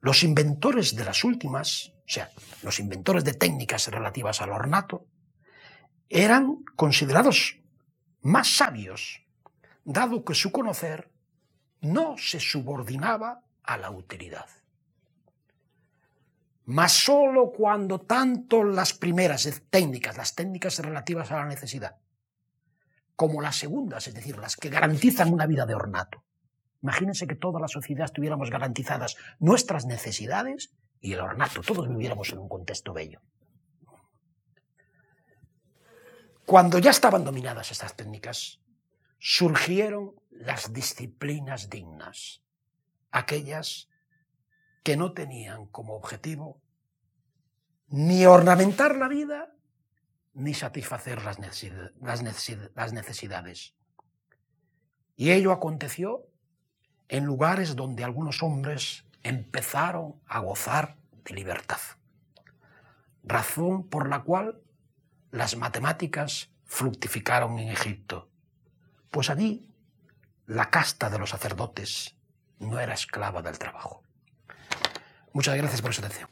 los inventores de las últimas o sea, los inventores de técnicas relativas al ornato, eran considerados más sabios, dado que su conocer no se subordinaba a la utilidad. Mas sólo cuando tanto las primeras técnicas, las técnicas relativas a la necesidad, como las segundas, es decir, las que garantizan una vida de ornato. Imagínense que toda la sociedad tuviéramos garantizadas nuestras necesidades y el ornato, todos viviéramos en un contexto bello. Cuando ya estaban dominadas estas técnicas, surgieron las disciplinas dignas, aquellas que no tenían como objetivo ni ornamentar la vida ni satisfacer las necesidades. Y ello aconteció en lugares donde algunos hombres empezaron a gozar de libertad, razón por la cual las matemáticas fructificaron en Egipto, pues allí la casta de los sacerdotes no era esclava del trabajo. Muchas gracias por su atención.